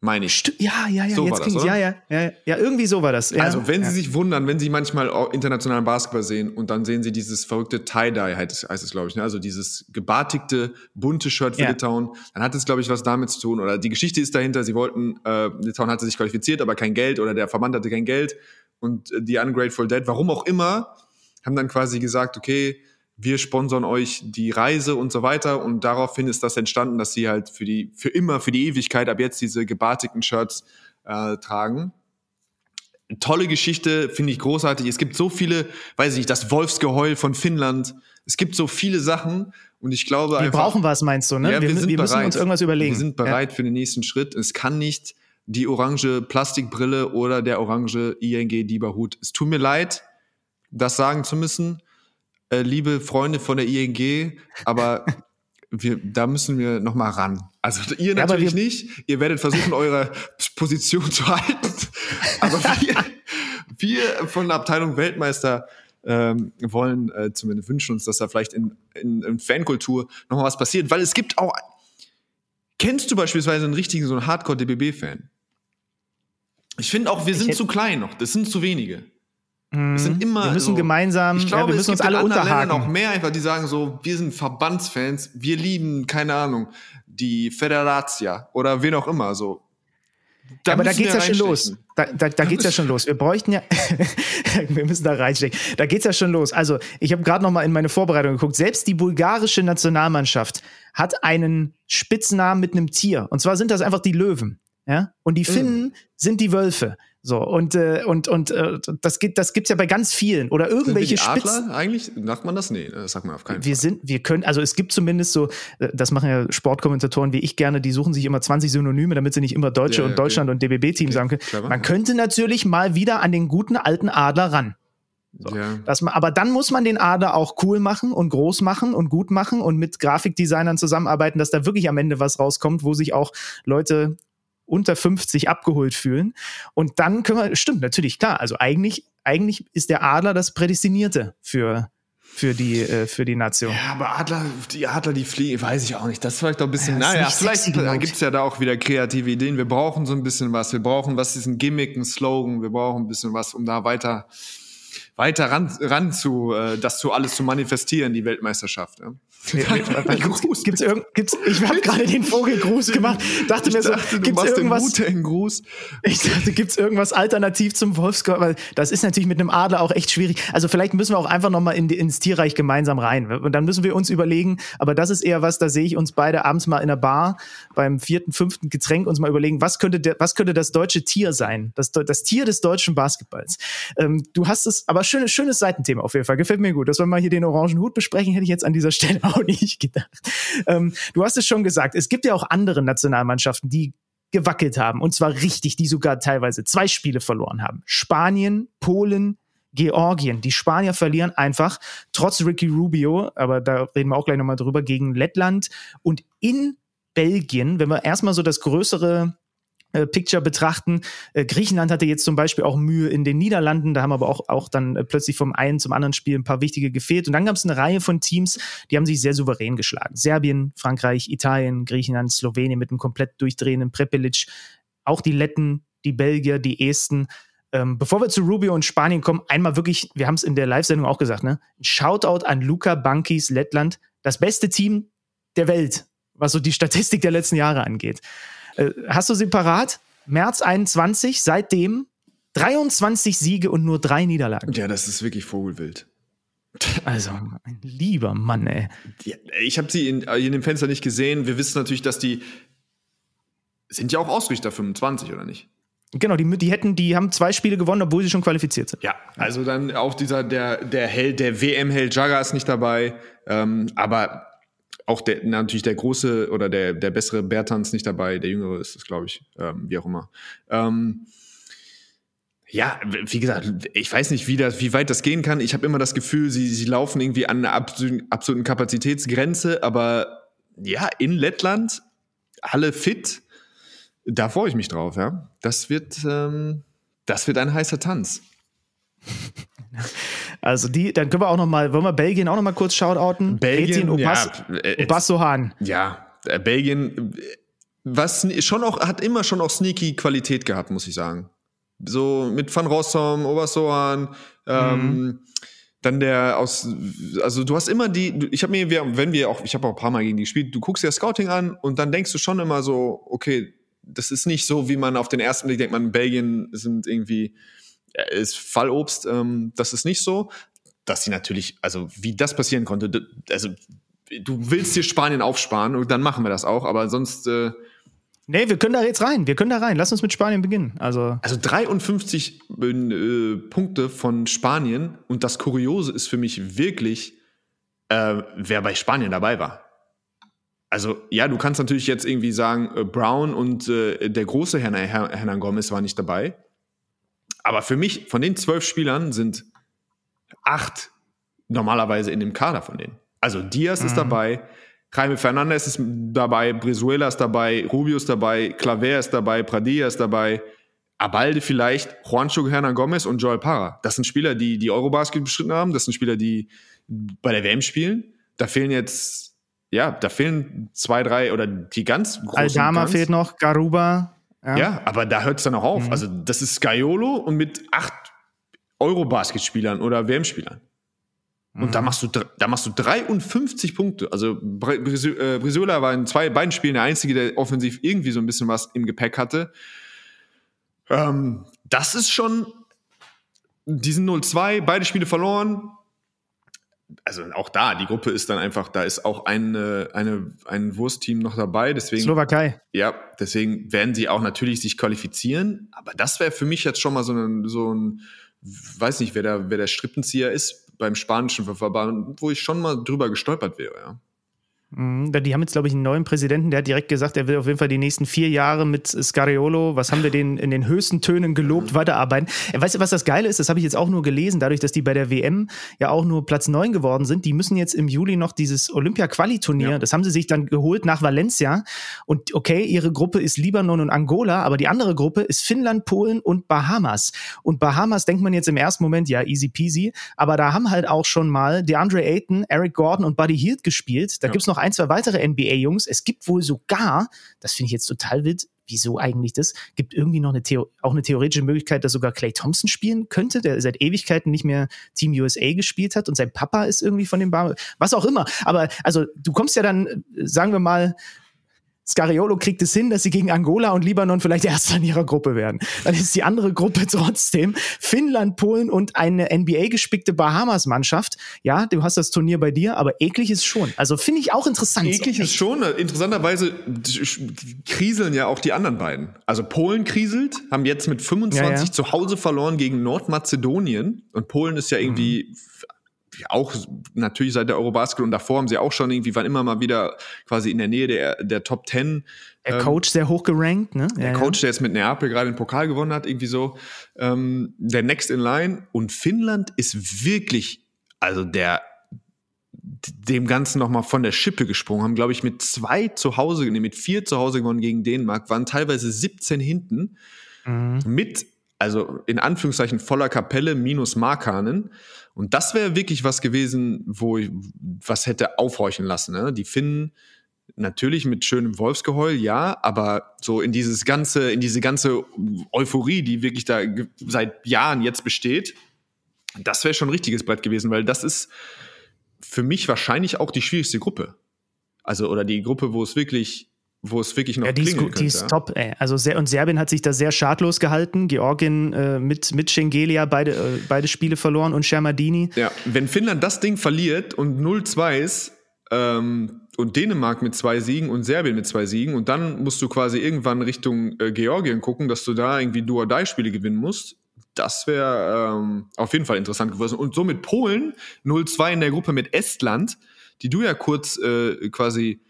meine ich. St ja, ja, ja, so jetzt ging das, ja, ja, ja, ja, irgendwie so war das. Ja, also, wenn ja. Sie sich wundern, wenn Sie manchmal internationalen Basketball sehen und dann sehen Sie dieses verrückte Tie-Dye, heißt es, glaube ich, ne? also dieses gebartigte, bunte Shirt für ja. Litauen, dann hat es, glaube ich, was damit zu tun. Oder die Geschichte ist dahinter, Sie wollten, äh, Litauen hatte sich qualifiziert, aber kein Geld oder der Verband hatte kein Geld und äh, die Ungrateful Dead, warum auch immer, haben dann quasi gesagt, okay, wir sponsern euch die Reise und so weiter. Und daraufhin ist das entstanden, dass sie halt für die, für immer, für die Ewigkeit ab jetzt diese gebartigten Shirts äh, tragen. Tolle Geschichte, finde ich großartig. Es gibt so viele, weiß ich nicht, das Wolfsgeheul von Finnland. Es gibt so viele Sachen und ich glaube wir einfach. Wir brauchen was, meinst du, ne? Ja, wir, wir, sind wir müssen uns irgendwas überlegen. Wir sind bereit ja. für den nächsten Schritt. Es kann nicht die orange Plastikbrille oder der orange ING Dieberhut. Es tut mir leid, das sagen zu müssen äh, liebe Freunde von der ING, aber wir, da müssen wir noch mal ran. Also ihr ja, natürlich nicht. Ihr werdet versuchen, eure Position zu halten. Aber wir, wir von der Abteilung Weltmeister ähm, wollen äh, zumindest wünschen uns, dass da vielleicht in, in, in Fankultur noch mal was passiert, weil es gibt auch. Kennst du beispielsweise einen richtigen so einen Hardcore-DBB-Fan? Ich finde auch, wir sind zu klein noch. Das sind zu wenige. Wir sind mhm. immer. Wir müssen so, gemeinsam. Ich glaube, ja, wir müssen es uns alle unterhaken. noch mehr einfach, die sagen so, wir sind Verbandsfans, wir lieben, keine Ahnung, die Federatia oder wen auch immer so. Da aber da geht's ja schon los. Da, da, da geht's ja schon los. Wir bräuchten ja, wir müssen da reinstecken. Da geht's ja schon los. Also, ich habe gerade noch mal in meine Vorbereitung geguckt. Selbst die bulgarische Nationalmannschaft hat einen Spitznamen mit einem Tier. Und zwar sind das einfach die Löwen. Ja? Und die Finnen sind die Wölfe. So, und, äh, und, und äh, das, gibt, das gibt's ja bei ganz vielen. Oder Sind wir irgendwelche die Spitzen. Adler eigentlich? Sagt man das? Nee, das sagt man auf keinen Wir Fall. sind, wir können, also es gibt zumindest so, äh, das machen ja Sportkommentatoren wie ich gerne, die suchen sich immer 20 Synonyme, damit sie nicht immer Deutsche Ja, und okay. Deutschland und DBB-Team Okay, sagen können. clever. Man könnte natürlich mal wieder an den guten alten Adler ran. Ja. Dass man, aber dann muss man den Adler auch cool machen und groß machen und gut machen und mit Grafikdesignern zusammenarbeiten, dass da wirklich am Ende was rauskommt, wo sich auch Leute unter 50 abgeholt fühlen. Und dann können wir, stimmt, natürlich, klar. Also eigentlich, eigentlich ist der Adler das Prädestinierte für, für die, äh, für die Nation. Ja, aber Adler, die Adler, die fliegen, weiß ich auch nicht. Das ist vielleicht auch ein bisschen, Ja, naja, vielleicht genug. gibt es ja da auch wieder kreative Ideen. Wir brauchen so ein bisschen was. Wir brauchen was, diesen Gimmick, einen Slogan. Wir brauchen ein bisschen was, um da weiter, weiter ran, ran zu, äh, das zu alles zu manifestieren, die Weltmeisterschaft. Ja. Nee, gibt's, irgend, gibt's, ich habe gerade den Vogelgruß gemacht. Dachte mir so, dachte, gibt's irgendwas? Wu-Tang-Gruß. Ich dachte, gibt's irgendwas alternativ zum Wolfsgott? Weil das ist natürlich mit einem Adler auch echt schwierig. Also vielleicht müssen wir auch einfach noch mal in, ins Tierreich gemeinsam rein. Und dann müssen wir uns überlegen. Aber das ist eher was, da sehe ich uns beide abends mal in der Bar beim vierten, fünften Getränk uns mal überlegen, was könnte der, was könnte das deutsche Tier sein? Das, das Tier des deutschen Basketballs. Ähm, du hast es, aber schönes, schönes Seitenthema auf jeden Fall. Gefällt mir gut. Dass wir mal hier den orangen Hut besprechen, hätte ich jetzt an dieser Stelle auch nicht gedacht. Ähm, du hast es schon gesagt. Es gibt ja auch andere Nationalmannschaften, die gewackelt haben. Und zwar richtig, die sogar teilweise zwei Spiele verloren haben. Spanien, Polen, Georgien. Die Spanier verlieren einfach, trotz Ricky Rubio, aber da reden wir auch gleich nochmal drüber, gegen Lettland. Und in Belgien, wenn wir erstmal so das größere Picture betrachten. Äh, Griechenland hatte jetzt zum Beispiel auch Mühe in den Niederlanden, da haben aber auch, auch dann äh, plötzlich vom einen zum anderen Spiel ein paar wichtige gefehlt. Und dann gab es eine Reihe von Teams, die haben sich sehr souverän geschlagen. Serbien, Frankreich, Italien, Griechenland, Slowenien mit einem komplett durchdrehenden Prepelic, auch die Letten, die Belgier, die Esten. Ähm, bevor wir zu Rubio und Spanien kommen, einmal wirklich, wir haben es in der Live-Sendung auch gesagt, ne? Shoutout an Luca Bankis Lettland, das beste Team der Welt, was so die Statistik der letzten Jahre angeht. Äh, hast du sie parat? März 21, seitdem 23 Siege und nur drei Niederlagen. Ja, das ist wirklich Vogelwild. Also, ein lieber Mann, ey. Ich habe sie in, in dem Fenster nicht gesehen. Wir wissen natürlich, dass die sind ja auch Ausrichter 25, oder nicht? Genau, die, die hätten, die haben zwei Spiele gewonnen, obwohl sie schon qualifiziert sind. Ja, also dann auch dieser, der, der Held, der WM-Held Jagger ist nicht dabei, ähm, aber auch der, natürlich der große oder der, der bessere Bertans nicht dabei, der jüngere ist es, glaube ich, ähm, wie auch immer. Ähm, ja, wie gesagt, ich weiß nicht, wie, das, wie weit das gehen kann. Ich habe immer das Gefühl, sie, sie laufen irgendwie an einer absoluten, Kapazitätsgrenze, aber ja, in Lettland, alle fit, da freue ich mich drauf, ja. Das wird, ähm, das wird ein heißer Tanz. Also die, dann können wir auch noch mal, wollen wir Belgien auch noch mal kurz shoutouten? Belgien, Rezin Obas, ja, äh, Obassohan. Ja, äh, Belgien, äh, was schon auch, hat immer schon auch sneaky Qualität gehabt, muss ich sagen. So mit Van Rossum, Obersohan, ähm, dann der aus, also du hast immer die, ich habe mir, wenn wir auch, ich habe auch ein paar Mal gegen die gespielt, du guckst dir das Scouting an und dann denkst du schon immer so, okay, das ist nicht so, wie man auf den ersten Blick denkt, man, Belgien sind irgendwie, äh, ist Fallobst, ähm, das ist nicht so. Dass sie natürlich, also wie das passieren konnte, also du willst dir Spanien aufsparen und dann machen wir das auch, aber sonst, äh, Nee, wir können da jetzt rein. Wir können da rein. Lass uns mit Spanien beginnen. Also, also 53 äh, Punkte von Spanien und das Kuriose ist für mich wirklich, äh, wer bei Spanien dabei war. Also ja, du kannst natürlich jetzt irgendwie sagen, äh, Brown und äh, der große Hernan, Her Hernan Gomez war nicht dabei. Aber für mich, von den zwölf Spielern sind acht normalerweise in dem Kader von denen. Also Diaz ist dabei, Jaime Fernandez ist dabei, Brizuela ist dabei, Rubio ist dabei, Claver ist dabei, Pradilla ist dabei, Abalde vielleicht, Juancho Hernan Gomez und Joel Parra. Das sind Spieler, die die Eurobasket bestritten haben. Das sind Spieler, die bei der WM spielen. Da fehlen jetzt, ja, da fehlen zwei, drei oder die ganz großen. Aldama ganz, fehlt noch, Garuba. Ja, aber da hört es dann auch auf. Also, das ist Scaiolo und mit acht Eurobasket-Spielern oder WM-Spielern. Und da machst, du, da machst du 53 Punkte. Also Br- Brisu- äh, war in zwei beiden Spielen der Einzige, der offensiv irgendwie so ein bisschen was im Gepäck hatte. Ähm, das ist schon diesen 0-2, beide Spiele verloren. Also auch da, die Gruppe ist dann einfach, da ist auch eine, eine, ein Wurstteam noch dabei. Deswegen, Slowakei. Ja, deswegen werden sie auch natürlich sich qualifizieren. Aber das wäre für mich jetzt schon mal so ein, so ein weiß nicht, wer der, wer der Strippenzieher ist beim spanischen Verband, wo ich schon mal drüber gestolpert wäre, ja. Mhm, Die haben jetzt, glaube ich, einen neuen Präsidenten, der hat direkt gesagt, er will auf jeden Fall die nächsten vier Jahre mit Scariolo, was haben wir den in den höchsten Tönen gelobt, weiterarbeiten. Weißt du, was das Geile ist? Das habe ich jetzt auch nur gelesen, dadurch, dass die bei der WM ja auch nur Platz neun geworden sind. Die müssen jetzt im Juli noch dieses Olympia-Quali-Turnier, Ja. das haben sie sich dann geholt nach Valencia. Und okay, ihre Gruppe ist Libanon und Angola, aber die andere Gruppe ist Finnland, Polen und Bahamas. Und Bahamas denkt man jetzt im ersten Moment, ja, easy peasy, aber da haben halt auch schon mal DeAndre Ayton, Eric Gordon und Buddy Hield gespielt. Da Ja. gibt's noch ein, zwei weitere NBA-Jungs. Es gibt wohl sogar, das finde ich jetzt total wild, wieso eigentlich das? Gibt irgendwie noch eine Theo auch eine theoretische Möglichkeit, dass sogar Clay Thompson spielen könnte, der seit Ewigkeiten nicht mehr Team USA gespielt hat und sein Papa ist irgendwie von dem Bar, was auch immer. Aber also du kommst ja dann, äh, sagen wir mal, Scariolo kriegt es hin, dass sie gegen Angola und Libanon vielleicht Erster in ihrer Gruppe werden. Dann ist die andere Gruppe trotzdem Finnland, Polen und eine NBA-gespickte Bahamas-Mannschaft. Ja, du hast das Turnier bei dir, aber eklig ist schon. Also finde ich auch interessant. Eklig ist schon, interessanterweise kriseln ja auch die anderen beiden. Also Polen kriselt, haben jetzt mit 25 Ja, ja. zu Hause verloren gegen Nordmazedonien. Und Polen ist ja irgendwie ja, auch natürlich seit der Eurobasket und davor haben sie auch schon irgendwie, waren immer mal wieder quasi in der Nähe der, der Top 10. Der Coach sehr hoch gerankt, ne? Der Coach, der jetzt mit Neapel gerade den Pokal gewonnen hat, irgendwie so, ähm, der Next in Line. Und Finnland ist wirklich, also der dem Ganzen nochmal von der Schippe gesprungen, haben, glaube ich, mit zwei zu Hause, nee, mit vier zu Hause gewonnen gegen Dänemark, waren teilweise 17 hinten, mit, also in Anführungszeichen voller Kapelle minus Markanen. Und das wäre wirklich was gewesen, wo ich, was hätte aufhorchen lassen. Ne? Die Finnen natürlich mit schönem Wolfsgeheul, ja, aber so in dieses ganze, in diese ganze Euphorie, die wirklich da seit Jahren jetzt besteht, das wäre schon ein richtiges Brett gewesen, weil das ist für mich wahrscheinlich auch die schwierigste Gruppe. Also, oder die Gruppe, wo es wirklich, wo es wirklich noch Ja, die ist, gut, die ist könnte, top, ey. Also Ser und Serbien hat sich da sehr schadlos gehalten. Georgien äh, mit, mit Schengelia beide, äh, beide Spiele verloren und Schermadini. Ja, wenn Finnland das Ding verliert und 0-2 ist, ähm, und Dänemark mit zwei Siegen und Serbien mit zwei Siegen und dann musst du quasi irgendwann Richtung äh, Georgien gucken, dass du da irgendwie Duo-Die-Spiele gewinnen musst. Das wäre ähm, auf jeden Fall interessant gewesen. Und so mit Polen 0-2 in der Gruppe mit Estland, die du ja kurz äh, quasi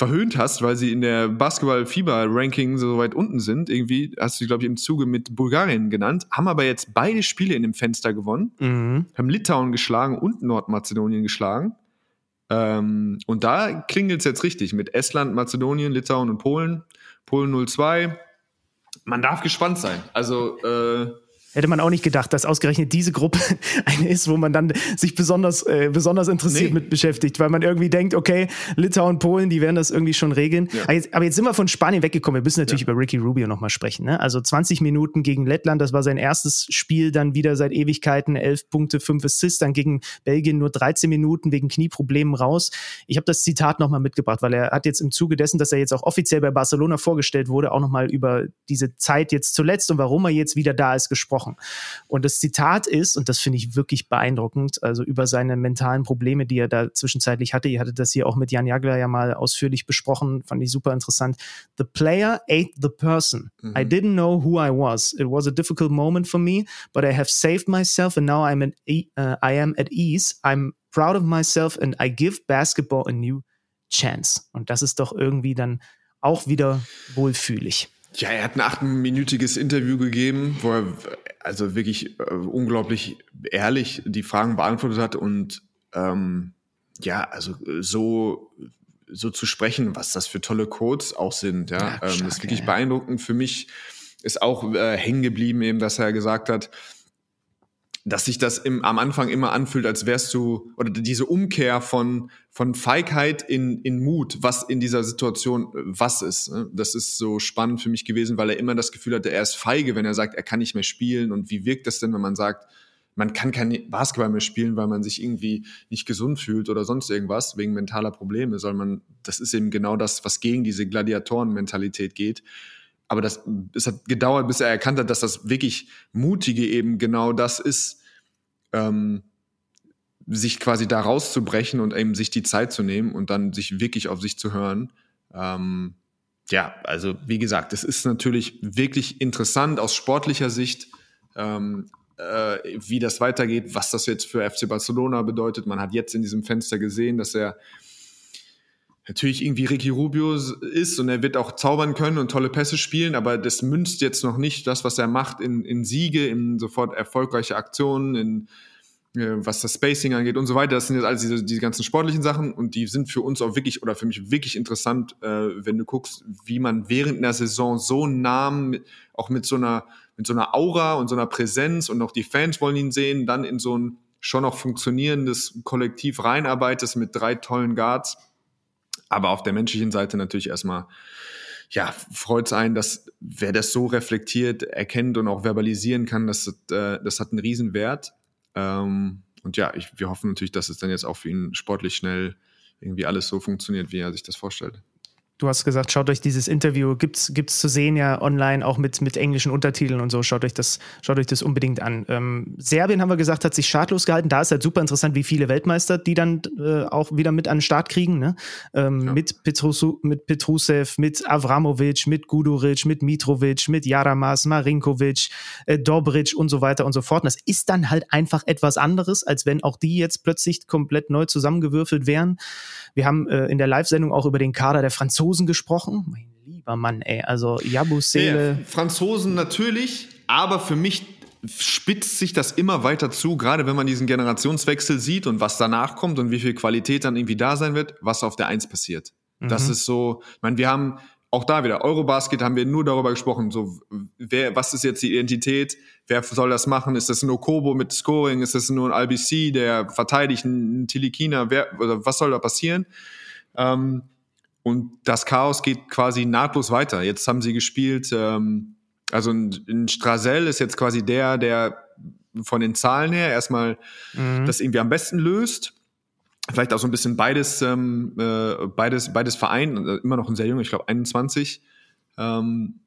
verhöhnt hast, weil sie in der Basketball-Fieber-Ranking so weit unten sind. Irgendwie hast du, glaube ich, im Zuge mit Bulgarien genannt, haben aber jetzt beide Spiele in dem Fenster gewonnen Mhm. haben Litauen geschlagen und Nordmazedonien geschlagen. Ähm, und da klingelt es jetzt richtig mit Estland, Mazedonien, Litauen und Polen. Polen 0-2. Man darf gespannt sein. Also, äh, Hätte man auch nicht gedacht, dass ausgerechnet diese Gruppe eine ist, wo man dann sich besonders, äh, besonders interessiert Nee. mit beschäftigt, weil man irgendwie denkt, okay, Litauen, Polen, die werden das irgendwie schon regeln. Ja. Aber, jetzt, aber jetzt sind wir von Spanien weggekommen. Wir müssen natürlich über Ricky Rubio nochmal sprechen. Ne? Also 20 Minuten gegen Lettland, das war sein erstes Spiel, dann wieder seit Ewigkeiten 11 Punkte, 5 Assists, dann gegen Belgien nur 13 Minuten wegen Knieproblemen raus. Ich habe das Zitat nochmal mitgebracht, weil er hat jetzt im Zuge dessen, dass er jetzt auch offiziell bei Barcelona vorgestellt wurde, auch nochmal über diese Zeit jetzt zuletzt und warum er jetzt wieder da ist gesprochen. Und das Zitat ist, und das finde ich wirklich beeindruckend, also über seine mentalen Probleme, die er da zwischenzeitlich hatte. Ihr hattet das hier auch mit Jan Jagler ja mal ausführlich besprochen, fand ich super interessant. The player ate the person. I didn't know who I was. It was a difficult moment for me, but I have saved myself and now I'm at e uh, I am at ease. I'm proud of myself and I give basketball a new chance. Und das ist doch irgendwie dann auch wieder wohlfühlig. Ja, er hat ein achtminütiges Interview gegeben, wo er also wirklich äh, unglaublich ehrlich die Fragen beantwortet hat und ähm, ja, also äh, so so zu sprechen, was das für tolle Codes auch sind, ja, Ja, ähm, stark, ist wirklich ey. beeindruckend. Für mich ist auch äh, hängen geblieben, eben, dass er gesagt hat, dass sich das im, am Anfang immer anfühlt, als wärst du, oder diese Umkehr von, von Feigheit in, in Mut, was in dieser Situation äh, was ist. ne? Das ist so spannend für mich gewesen, weil er immer das Gefühl hatte, er ist feige, wenn er sagt, er kann nicht mehr spielen. Und wie wirkt das denn, wenn man sagt, man kann kein Basketball mehr spielen, weil man sich irgendwie nicht gesund fühlt oder sonst irgendwas, wegen mentaler Probleme, sondern man, das ist eben genau das, was gegen diese Gladiatoren-Mentalität geht. Aber das, es hat gedauert, bis er erkannt hat, dass das wirklich Mutige eben genau das ist, ähm, sich quasi da rauszubrechen und eben sich die Zeit zu nehmen und dann sich wirklich auf sich zu hören. Ähm, ja, also wie gesagt, es ist natürlich wirklich interessant aus sportlicher Sicht, ähm, äh, wie das weitergeht, was das jetzt für FC Barcelona bedeutet. Man hat jetzt in diesem Fenster gesehen, dass er natürlich irgendwie Ricky Rubio ist und er wird auch zaubern können und tolle Pässe spielen, aber das münzt jetzt noch nicht das, was er macht, in, in Siege, in sofort erfolgreiche Aktionen, in äh, was das Spacing angeht und so weiter. Das sind jetzt alles diese, diese ganzen sportlichen Sachen und die sind für uns auch wirklich oder für mich wirklich interessant, äh, wenn du guckst, wie man während der Saison so nah, mit, auch mit so einer mit so einer Aura und so einer Präsenz und auch die Fans wollen ihn sehen, dann in so ein schon noch funktionierendes Kollektiv reinarbeitest mit drei tollen Guards. Aber auf der menschlichen Seite natürlich erstmal ja, freut es einen, dass wer das so reflektiert, erkennt und auch verbalisieren kann, das, äh, das hat einen Riesenwert. Ähm, und ja, ich, wir hoffen natürlich, dass es dann jetzt auch für ihn sportlich schnell irgendwie alles so funktioniert, wie er sich das vorstellt. Du hast gesagt, schaut euch dieses Interview, gibt's gibt's zu sehen ja online, auch mit, mit englischen Untertiteln und so. Schaut euch das, schaut euch das unbedingt an. Ähm, Serbien haben wir gesagt, hat sich schadlos gehalten. Da ist halt super interessant, wie viele Weltmeister die dann äh, auch wieder mit an den Start kriegen. Ne? Ähm, ja. Mit, Petrusu, mit Petrusev, mit Avramovic, mit Guduric, mit Mitrovic, mit Jaramas, Marinkovic, äh, Dobric und so weiter und so fort. Und das ist dann halt einfach etwas anderes, als wenn auch die jetzt plötzlich komplett neu zusammengewürfelt wären. Wir haben äh, in der Live-Sendung auch über den Kader der Franzosen gesprochen. Mein lieber Mann, ey. Also Jabusele. Ja, Franzosen natürlich, aber für mich spitzt sich das immer weiter zu, gerade wenn man diesen Generationswechsel sieht und was danach kommt und wie viel Qualität dann irgendwie da sein wird, was auf der Eins passiert. Mhm. Das ist so, ich meine, wir haben auch da wieder, Eurobasket haben wir nur darüber gesprochen, so, wer, was ist jetzt die Identität, wer soll das machen, ist das ein Okobo mit Scoring, ist das nur ein IBC, der verteidigt, ein Tilikina, wer, oder was soll da passieren? Ähm, und das Chaos geht quasi nahtlos weiter. Jetzt haben sie gespielt, ähm, also in Strasel ist jetzt quasi der, der von den Zahlen her erstmal mhm. das irgendwie am besten löst vielleicht auch so ein bisschen beides, ähm, äh, beides, beides vereint, äh, immer noch ein sehr jung, ich glaube 21. Ähm,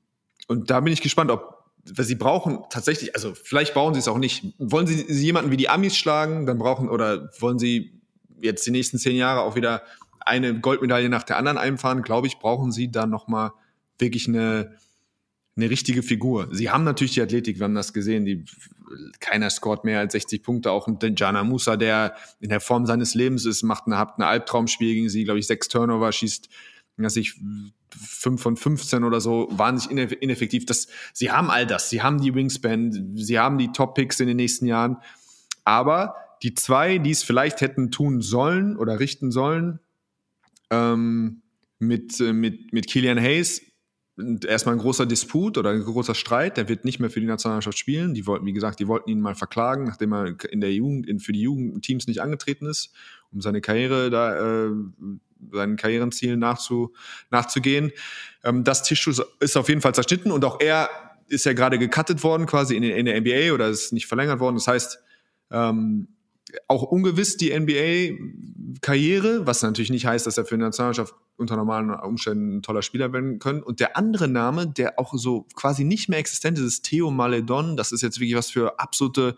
und da bin ich gespannt, ob sie brauchen tatsächlich, also vielleicht brauchen sie es auch nicht. Wollen sie, sie jemanden wie die Amis schlagen, dann brauchen, oder wollen sie jetzt die nächsten zehn Jahre auch wieder eine Goldmedaille nach der anderen einfahren, glaube ich, brauchen sie dann nochmal wirklich eine, eine richtige Figur. Sie haben natürlich die Athletik, wir haben das gesehen, die, keiner scoret mehr als 60 Punkte, auch ein Jana Musa, der in der Form seines Lebens ist, macht eine, hat ein Albtraumspiel gegen sie, glaube ich, sechs Turnover, schießt, dass ich fünf von 15 oder so, wahnsinnig ineffektiv. Das, sie haben all das, sie haben die Wingspan, sie haben die Top-Picks in den nächsten Jahren, aber die zwei, die es vielleicht hätten tun sollen oder richten sollen, ähm, mit, äh, mit, mit Killian Hayes, erstmal ein großer Disput oder ein großer Streit. Der wird nicht mehr für die Nationalmannschaft spielen. Die wollten, wie gesagt, die wollten ihn mal verklagen, nachdem er in der Jugend, in, für die Jugendteams nicht angetreten ist, um seine Karriere da, äh, seinen Karrierenzielen nachzu, nachzugehen. Ähm, das Tisch ist auf jeden Fall zerschnitten und auch er ist ja gerade gecuttet worden quasi in, in der NBA oder ist nicht verlängert worden. Das heißt, ähm, auch ungewiss die NBA-Karriere, was natürlich nicht heißt, dass er für die Nationalmannschaft unter normalen Umständen ein toller Spieler werden können. Und der andere Name, der auch so quasi nicht mehr existent ist, ist Theo Maledon. Das ist jetzt wirklich was für absolute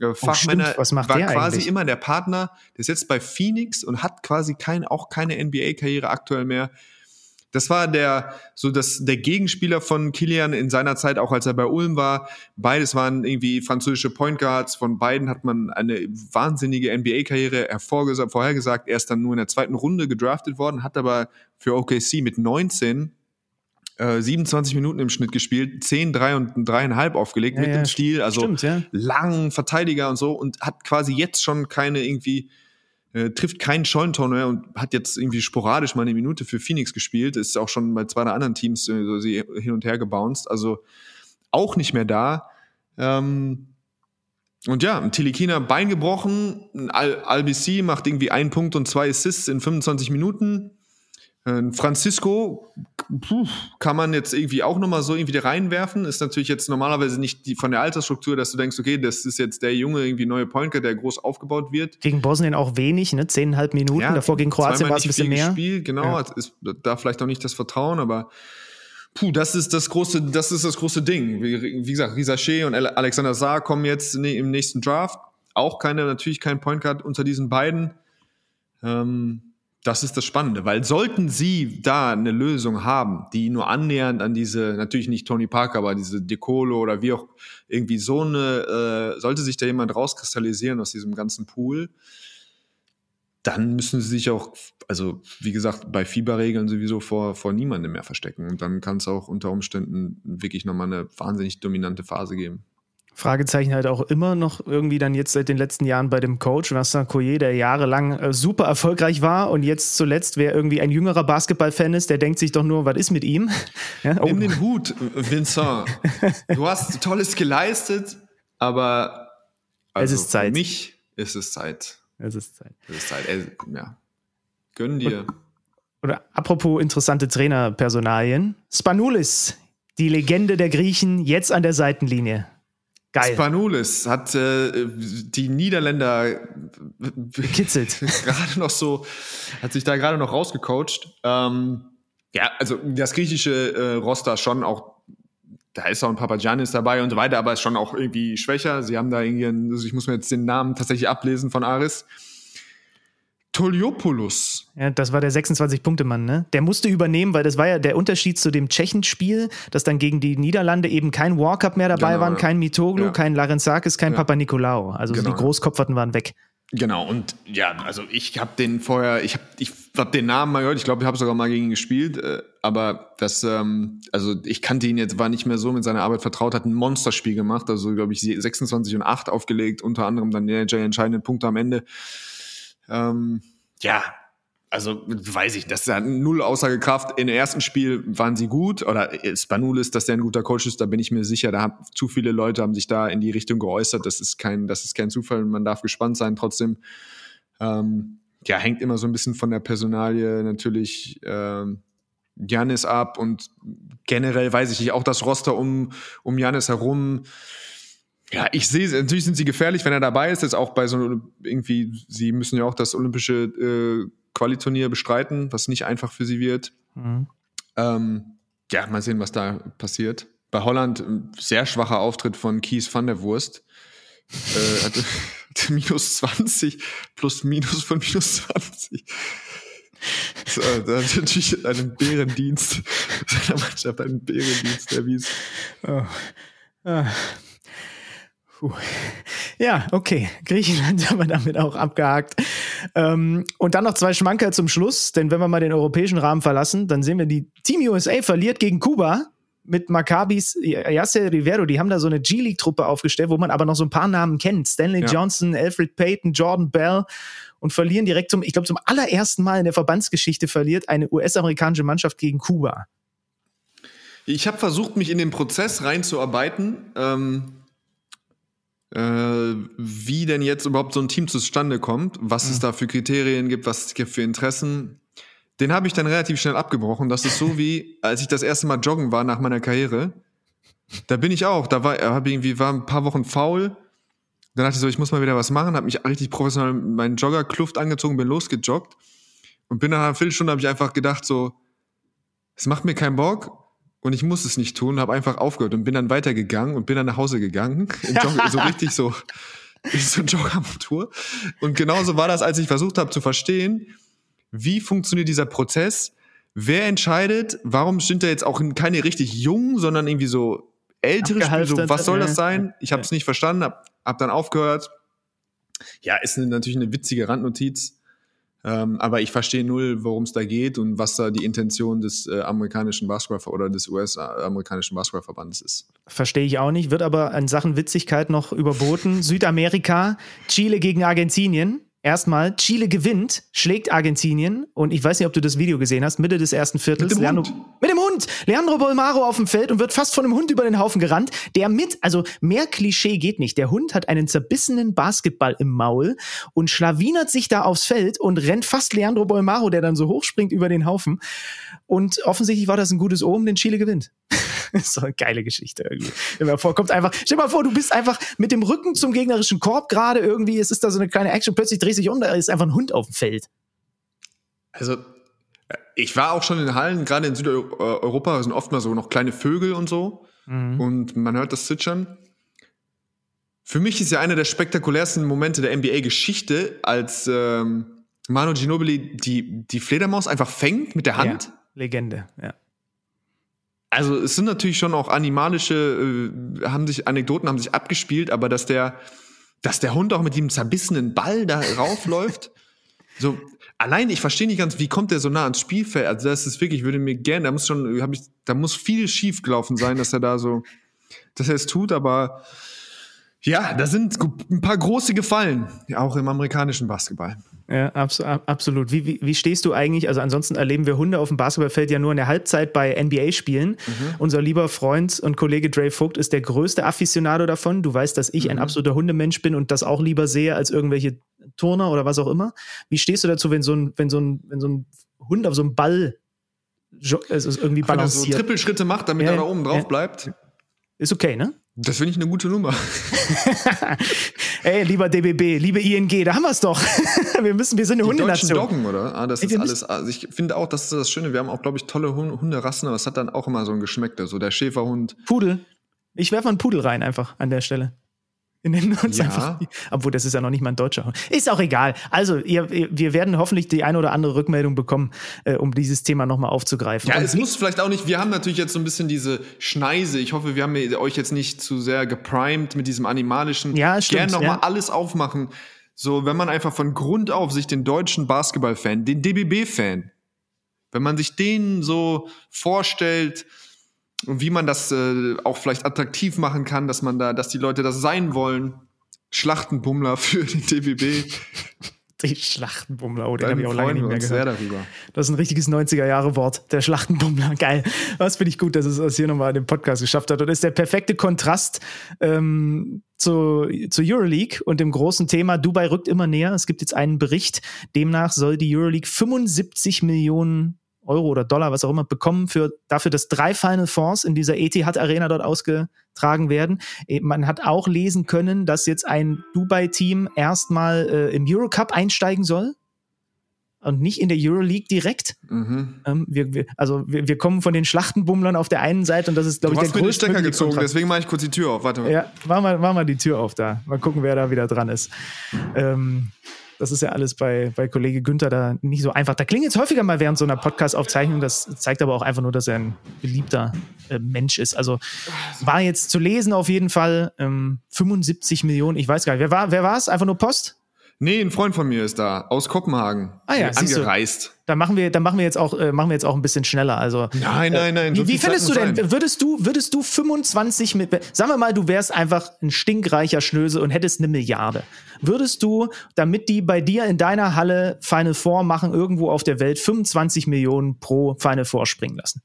äh, Fachmänner. Oh, Was macht war der quasi eigentlich? immer der Partner. Der ist jetzt bei Phoenix und hat quasi kein, auch keine NBA-Karriere aktuell mehr. Das war der, so das, der Gegenspieler von Kilian in seiner Zeit, auch als er bei Ulm war. Beides waren irgendwie französische Point Guards. Von beiden hat man eine wahnsinnige NBA-Karriere vorhergesagt. Er ist dann nur in der zweiten Runde gedraftet worden, hat aber für OKC mit 19 äh, 27 Minuten im Schnitt gespielt, 10, 3 und 3,5 aufgelegt Ja, mit ja, dem Stil, also stimmt, ja. langen Verteidiger und so und hat quasi jetzt schon keine irgendwie äh, trifft keinen Scheunentor mehr und hat jetzt irgendwie sporadisch mal eine Minute für Phoenix gespielt, ist auch schon bei zwei der anderen Teams äh, so sie hin und her gebounced, also auch nicht mehr da. Ähm, und ja, ein Tilikina Bein gebrochen, Al Albc macht irgendwie einen Punkt und zwei Assists in 25 Minuten. Ein Francisco puh, kann man jetzt irgendwie auch nochmal so irgendwie reinwerfen. Ist natürlich jetzt normalerweise nicht die von der Altersstruktur, dass du denkst, okay, das ist jetzt der junge irgendwie neue Pointer, der groß aufgebaut wird. Gegen Bosnien auch wenig, ne? Zehneinhalb Minuten. Davor gegen Kroatien war es ein bisschen mehr. Gespielt, genau, Ja. ist da vielleicht auch nicht das Vertrauen, aber Puh, das ist das große, das ist das große Ding. Wie, wie gesagt, Risache und Alexander Saar kommen jetzt ne, im nächsten Draft. Auch keine, natürlich kein Point Guard unter diesen beiden. Ähm, das ist das Spannende, weil sollten sie da eine Lösung haben, die nur annähernd an diese, natürlich nicht Tony Parker, aber diese Decolo oder wie auch irgendwie so eine, äh, sollte sich da jemand rauskristallisieren aus diesem ganzen Pool, dann müssen sie sich auch, also wie gesagt, bei Fieberregeln sowieso vor, vor niemandem mehr verstecken. Und dann kann es auch unter Umständen wirklich nochmal eine wahnsinnig dominante Phase geben. Fragezeichen halt auch immer noch irgendwie dann jetzt seit den letzten Jahren bei dem Coach Vincent Collier, der jahrelang äh, super erfolgreich war und jetzt zuletzt, wer irgendwie ein jüngerer Basketballfan ist, der denkt sich doch nur, was ist mit ihm? Ja, oh. Nimm den Hut, Vincent. du hast Tolles geleistet, aber also es ist Zeit. für mich ist es Zeit. Es ist Zeit. Es ist Zeit. Ey, ja. Gönn dir. Und, oder apropos interessante Trainerpersonalien. Spanulis, die Legende der Griechen, jetzt an der Seitenlinie. Geil. Spanulis hat äh, die Niederländer gekitzelt. gerade noch so, hat sich da gerade noch rausgecoacht. Ähm, ja, also das griechische äh, Roster schon auch, da ist auch ein Papagiannis dabei und so weiter, aber ist schon auch irgendwie schwächer. Sie haben da irgendwie, also ich muss mir jetzt den Namen tatsächlich ablesen von Aris. Toliopoulos. Ja, das war der 26-Punkte-Mann, ne? Der musste übernehmen, weil das war ja der Unterschied zu dem Tschechenspiel, dass dann gegen die Niederlande eben kein Walkup mehr dabei Genau, waren, ja. kein Mitoglu, Ja. kein Larenzakis, kein Ja. Papanikolaou. Also so Genau, die Großkopferten waren weg. Genau, und ja, also ich habe den vorher, ich habe ich hab den Namen mal gehört, ich glaube, ich habe sogar mal gegen ihn gespielt, äh, aber das, ähm, also ich kannte ihn jetzt, war nicht mehr so mit seiner Arbeit vertraut, hat ein Monsterspiel gemacht, also glaube ich 26 und 8 aufgelegt, unter anderem dann der entscheidenden Punkte am Ende. Ähm, ja, also weiß ich, das ist ja null Aussagekraft. Im ersten Spiel waren sie gut oder Spanulis, dass der ein guter Coach ist, da bin ich mir sicher. Da haben zu viele Leute haben sich da in die Richtung geäußert. Das ist kein, das ist kein Zufall. Man darf gespannt sein. Trotzdem, ähm, ja, hängt immer so ein bisschen von der Personalie natürlich ähm, Janis ab und generell weiß ich nicht, auch das Roster um um Janis herum. Ja, ich sehe, natürlich sind sie gefährlich, wenn er dabei ist. Jetzt auch bei so irgendwie, sie müssen ja auch das olympische äh, Qualiturnier bestreiten, was nicht einfach für sie wird. Mhm. Ähm, ja, mal sehen, was da passiert. Bei Holland ein sehr schwacher Auftritt von Kies van der Wurst. äh, hatte, hatte minus 20 plus minus von minus 20. So, da hat natürlich einen Bärendienst seiner Mannschaft einen Bärendienst erwiesen. Oh. Ah. Puh. Ja, okay. Griechenland haben wir damit auch abgehakt. Ähm, und dann noch zwei Schmankerl zum Schluss, denn wenn wir mal den europäischen Rahmen verlassen, dann sehen wir, die Team USA verliert gegen Kuba mit Maccabis Yasser Rivero. Die haben da so eine G-League-Truppe aufgestellt, wo man aber noch so ein paar Namen kennt. Stanley Ja. Johnson, Alfred Payton, Jordan Bell und verlieren direkt zum, ich glaube, zum allerersten Mal in der Verbandsgeschichte verliert eine US-amerikanische Mannschaft gegen Kuba. Ich habe versucht, mich in den Prozess reinzuarbeiten, ähm, äh, wie denn jetzt überhaupt so ein Team zustande kommt, was es da für Kriterien gibt, was es gibt für Interessen. Den habe ich dann relativ schnell abgebrochen. Das ist so wie, als ich das erste Mal joggen war nach meiner Karriere. Da bin ich auch. Da war, habe irgendwie war ein paar Wochen faul. Dann dachte ich so, ich muss mal wieder was machen. Habe mich richtig professionell meinen Joggerkluft angezogen, bin losgejoggt und bin nach einer Viertelstunde habe ich einfach gedacht so, es macht mir keinen Bock und ich muss es nicht tun, habe einfach aufgehört und bin dann weitergegangen und bin dann nach Hause gegangen. Joggen, so richtig so, so Jogger-Tour. Und genauso war das, als ich versucht habe zu verstehen, wie funktioniert dieser Prozess, wer entscheidet, warum sind da jetzt auch keine richtig jungen, sondern irgendwie so ältere Spieler, so, was soll das sein? Ich habe es nicht verstanden, hab, hab dann aufgehört. Ja, ist natürlich eine witzige Randnotiz. Ähm, aber ich verstehe null, worum es da geht und was da die Intention des äh, amerikanischen Basketball oder des US-amerikanischen Basketballverbandes ist. Verstehe ich auch nicht, wird aber in Sachen Witzigkeit noch überboten. Südamerika, Chile gegen Argentinien. Erstmal, Chile gewinnt, schlägt Argentinien und ich weiß nicht, ob du das Video gesehen hast, Mitte des ersten Viertels. Mit dem Leandro, Hund. Mit dem Hund! Leandro Bolmaro auf dem Feld und wird fast von einem Hund über den Haufen gerannt, der mit, also mehr Klischee geht nicht. Der Hund hat einen zerbissenen Basketball im Maul und schlawinert sich da aufs Feld und rennt fast Leandro Bolmaro, der dann so hochspringt über den Haufen. Und offensichtlich war das ein gutes Omen, denn Chile gewinnt. Das ist so eine geile Geschichte irgendwie. Stell dir mal vor, kommt einfach, stell dir mal vor, du bist einfach mit dem Rücken zum gegnerischen Korb gerade irgendwie, es ist da so eine kleine Action, plötzlich drehst du dich um, da ist einfach ein Hund auf dem Feld. Also, Ich war auch schon in Hallen, gerade in Südeuropa sind oft mal so noch kleine Vögel und so. Mhm. Und man hört das Zwitschern. Für mich ist ja einer der spektakulärsten Momente der NBA-Geschichte, als ähm, Manu Ginobili die, die Fledermaus einfach fängt mit der Hand. Ja, Legende, ja. Also es sind natürlich schon auch animalische, äh, haben sich Anekdoten haben sich abgespielt, aber dass der, dass der Hund auch mit dem zerbissenen Ball da raufläuft, so allein ich verstehe nicht ganz, wie kommt der so nah ans Spielfeld? Also das ist wirklich, ich würde mir gerne, da muss schon, habe ich, da muss viel schief gelaufen sein, dass er da so, dass er es tut, aber ja, da sind ein paar große Gefallen, auch im amerikanischen Basketball. Ja, abs absolut. Wie, wie, wie stehst du eigentlich? Also ansonsten erleben wir Hunde auf dem Basketballfeld ja nur in der Halbzeit bei NBA-Spielen. Mhm. Unser lieber Freund und Kollege Dre Vogt ist der größte Afficionado davon. Du weißt, dass ich mhm. ein absoluter Hundemensch bin und das auch lieber sehe als irgendwelche Turner oder was auch immer. Wie stehst du dazu, wenn so ein, wenn so ein, wenn so ein Hund auf so einem Ball also irgendwie balanciert? Wenn er so Trippelschritte macht, damit Ja, er da oben drauf ja. bleibt. Ist okay, ne? Das finde ich eine gute Nummer. Ey, lieber DBB, liebe ING, da haben wir es doch. wir müssen, wir sind eine Die deutschen Hundenation. Doggen, oder? Ah, das Ey, ist alles. Also ich finde auch, das ist das Schöne. Wir haben auch, glaube ich, tolle Hun- Hunderassen, aber es hat dann auch immer so ein Geschmäckle. So der Schäferhund. Pudel. Ich werfe mal einen Pudel rein einfach an der Stelle. Wir nennen uns Ja. einfach. Obwohl, das ist ja noch nicht mal ein deutscher. Ist auch egal. Also, ihr, wir werden hoffentlich die eine oder andere Rückmeldung bekommen, äh, um dieses Thema nochmal aufzugreifen. Ja, Und es muss vielleicht auch nicht. Wir haben natürlich jetzt so ein bisschen diese Schneise. Ich hoffe, wir haben euch jetzt nicht zu sehr geprimed mit diesem animalischen. Ja, stimmt, Gerne nochmal ja. alles aufmachen. So, wenn man einfach von Grund auf sich den deutschen Basketball-Fan, den DBB-Fan, wenn man sich den so vorstellt und wie man das äh, auch vielleicht attraktiv machen kann, dass man da, dass die Leute das sein wollen. Schlachtenbummler für den DBB. die Schlachtenbummler, oh, den habe ich auch lange nicht mehr gehört. darüber. Das ist ein richtiges 90er-Jahre-Wort, der Schlachtenbummler. Geil. Das finde ich gut, dass es das hier nochmal in dem Podcast geschafft hat. Und ist der perfekte Kontrast ähm, zu, zur Euroleague und dem großen Thema. Dubai rückt immer näher. Es gibt jetzt einen Bericht. Demnach soll die Euroleague 75 Millionen Euro oder Dollar, was auch immer, bekommen für, dafür, dass drei Final Fours in dieser Etihad Arena dort ausgetragen werden. Eh, Man hat auch lesen können, dass jetzt ein Dubai-Team erstmal äh, im Eurocup einsteigen soll und nicht in der Euroleague direkt. Mhm. Ähm, wir, wir, also wir, wir kommen von den Schlachtenbummlern auf der einen Seite und das ist, Du glaube ich, hast der mir den größte Stecker gezogen, Kontrast. deswegen mache ich kurz die Tür auf. Warte mal. Ja, mach mal, mach mal die Tür auf da. Mal gucken, wer da wieder dran ist. Ähm, das ist ja alles bei, bei Kollege Günther da nicht so einfach. Da klingt jetzt häufiger mal während so einer Podcast-Aufzeichnung. Das zeigt aber auch einfach nur, dass er ein beliebter äh, Mensch ist. Also war jetzt zu lesen auf jeden Fall. Ähm, 75 Millionen, ich weiß gar nicht. Wer war wer war es? Einfach nur Post? Nee, ein Freund von mir ist da, aus Kopenhagen. Ah ja, siehst du. angereist. Da machen wir, da machen wir jetzt auch, äh, machen wir jetzt auch ein bisschen schneller. Also Nein, nein, nein. so Wie, findest du denn, sein. würdest du, würdest du 25 mit, sagen wir mal, du wärst einfach ein stinkreicher Schnösel und hättest eine Milliarde. Würdest du, damit die bei dir in deiner Halle Final Four machen, irgendwo auf der Welt 25 Millionen pro Final Four springen lassen?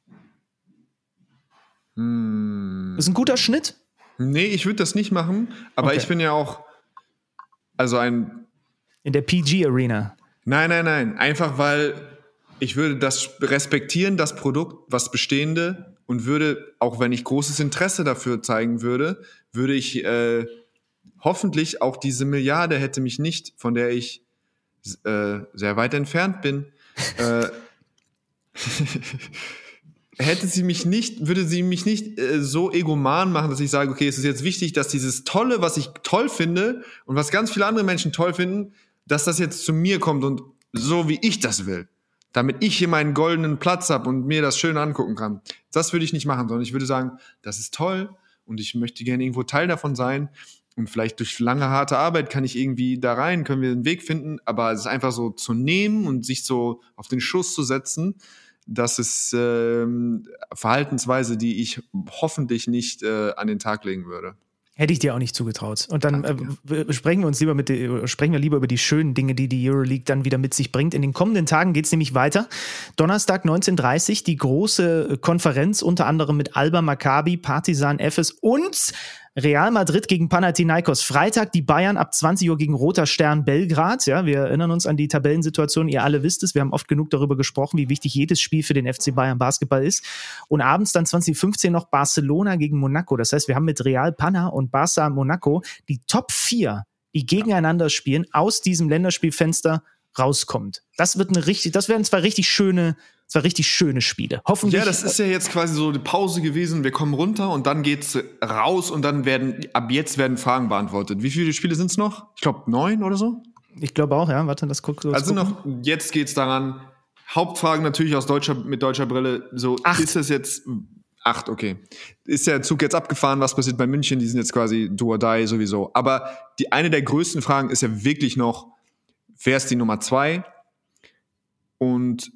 Hm. Das ist ein guter Schnitt. Nee, ich würde das nicht machen, aber Okay. ich bin ja auch, also ein, In der PG Arena. nein, nein, nein, einfach weil ich würde das respektieren, das Produkt, was bestehende und würde, auch wenn ich großes Interesse dafür zeigen würde, würde ich äh, hoffentlich auch diese Milliarde hätte mich nicht, von der ich äh, sehr weit entfernt bin, äh, hätte sie mich nicht, würde sie mich nicht äh, so egoman machen, dass ich sage, okay, es ist jetzt wichtig, dass dieses Tolle, was ich toll finde und was ganz viele andere Menschen toll finden, dass das jetzt zu mir kommt und so wie ich das will. Damit ich hier meinen goldenen Platz habe und mir das schön angucken kann. Das würde ich nicht machen, sondern ich würde sagen, das ist toll und ich möchte gerne irgendwo Teil davon sein. Und vielleicht durch lange, harte Arbeit kann ich irgendwie da rein, können wir einen Weg finden. Aber es ist einfach so zu nehmen und sich so auf den Schuss zu setzen, das ist ähm, Verhaltensweise, die ich hoffentlich nicht äh, an den Tag legen würde. Hätte ich dir auch nicht zugetraut. Und dann äh, sprechen wir uns lieber mit die, sprechen wir lieber über die schönen Dinge, die die Euroleague dann wieder mit sich bringt. In den kommenden Tagen geht es nämlich weiter. Donnerstag 19.30 die große Konferenz, unter anderem mit Alba Maccabi, Partizan Efes und Real Madrid gegen Panathinaikos. Freitag die Bayern ab 20 Uhr gegen Roter Stern Belgrad. Ja, wir erinnern uns an die Tabellensituation. Ihr alle wisst es. Wir haben oft genug darüber gesprochen, wie wichtig jedes Spiel für den FC Bayern Basketball ist. Und abends dann 2015 noch Barcelona gegen Monaco. Das heißt, wir haben mit Real Panna und Barca Monaco die Top 4, die gegeneinander spielen, aus diesem Länderspielfenster rauskommt. Das wird eine richtig, das werden zwei richtig schöne, zwei richtig schöne Spiele. Hoffentlich. Ja, das ist ja jetzt quasi so die Pause gewesen. Wir kommen runter und dann geht's raus und dann werden, ab jetzt werden Fragen beantwortet. Wie viele Spiele sind's noch? Ich glaube neun oder so. ich glaube auch, ja. Warte, das guckt so. Also noch, jetzt geht's daran. Hauptfragen natürlich aus deutscher, mit deutscher Brille. So, Acht. ist das jetzt, acht, okay. Ist der Zug jetzt abgefahren? Was passiert bei München? Die sind jetzt quasi do or die sowieso. Aber die, eine der größten Fragen ist ja wirklich noch, wer ist die Nummer zwei? Und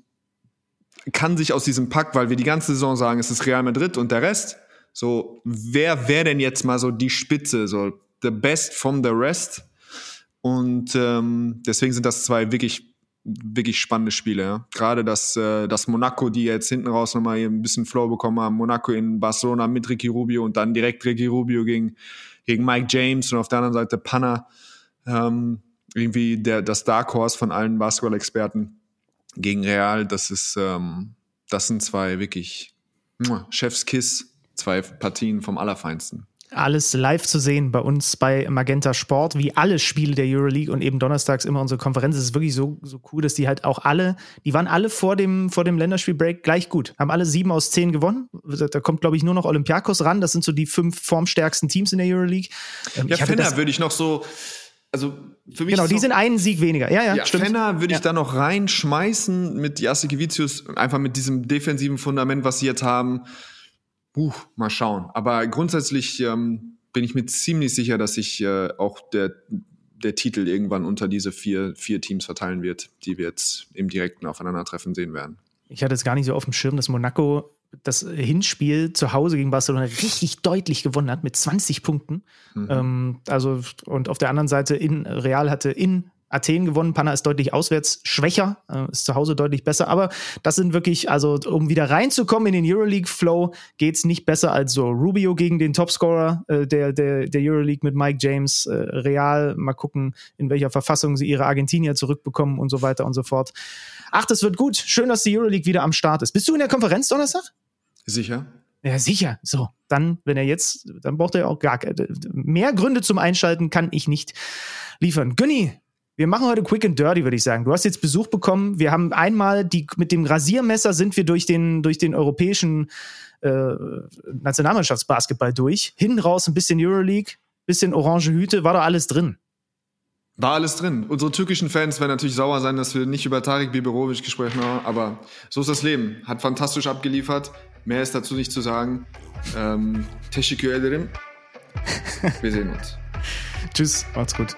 kann sich aus diesem Pack, weil wir die ganze Saison sagen, es ist Real Madrid und der Rest, so, wer wäre denn jetzt mal so die Spitze, so, the best from the rest? Und ähm, deswegen sind das zwei wirklich, wirklich spannende Spiele. Ja. Gerade das, äh, das Monaco, die jetzt hinten raus nochmal ein bisschen Flow bekommen haben. Monaco in Barcelona mit Ricky Rubio und dann direkt Ricky Rubio gegen, gegen Mike James und auf der anderen Seite Panna. Ähm, irgendwie der, das Dark Horse von allen Basketball-Experten gegen Real. Das ist, ähm, das sind zwei wirklich Chefskiss, zwei Partien vom Allerfeinsten. alles live zu sehen bei uns bei Magenta Sport, wie alle Spiele der Euroleague und eben donnerstags immer unsere Konferenz. Es ist wirklich so, so cool, dass die halt auch alle, die waren alle vor dem, vor dem Länderspielbreak gleich gut. Haben alle sieben aus zehn gewonnen. Da kommt, glaube ich, nur noch Olympiakos ran. Das sind so die fünf formstärksten Teams in der Euroleague. Ähm, Ja, das, würde ich noch so, also für mich genau, die noch- sind einen Sieg weniger. Ja, ja, Ja, stimmt. Fenner würde ich Ja. da noch reinschmeißen mit Jasikevicius, einfach mit diesem defensiven Fundament, was sie jetzt haben. Puh, mal schauen. Aber grundsätzlich ähm, bin ich mir ziemlich sicher, dass sich äh, auch der, der Titel irgendwann unter diese vier, vier Teams verteilen wird, die wir jetzt im direkten Aufeinandertreffen sehen werden. Ich hatte es gar nicht so auf dem Schirm, dass Monaco das Hinspiel zu Hause gegen Barcelona richtig deutlich gewonnen hat mit 20 Punkten. Ähm, also, und auf der anderen Seite in Real hatte in Athen gewonnen. Panna ist deutlich auswärts schwächer, äh, ist zu Hause deutlich besser. Aber das sind wirklich, also um wieder reinzukommen in den Euroleague-Flow, geht's nicht besser als so Rubio gegen den Topscorer äh, der, der, der Euroleague mit Mike James. Äh, Real, mal gucken, in welcher Verfassung sie ihre Argentinier zurückbekommen und so weiter und so fort. Ach, das wird gut. Schön, dass die Euroleague wieder am Start ist. Bist du in der Konferenz Donnerstag? Sicher? Ja, sicher. So, dann, wenn er jetzt, dann braucht er ja auch gar. Mehr Gründe zum Einschalten kann ich nicht liefern. Günni, wir machen heute quick and dirty, würde ich sagen. Du hast jetzt Besuch bekommen. Wir haben einmal die, mit dem Rasiermesser sind wir durch den, durch den europäischen äh, Nationalmannschaftsbasketball durch. Hinten raus ein bisschen Euroleague, bisschen orange Hüte, war da alles drin. War alles drin. Unsere türkischen Fans werden natürlich sauer sein, dass wir nicht über Tarek Biberovic gesprochen haben, aber so ist das Leben. Hat fantastisch abgeliefert. Mehr ist dazu nicht zu sagen. Ähm, Teşekkür ederim. Wir sehen uns. Tschüss, macht's gut.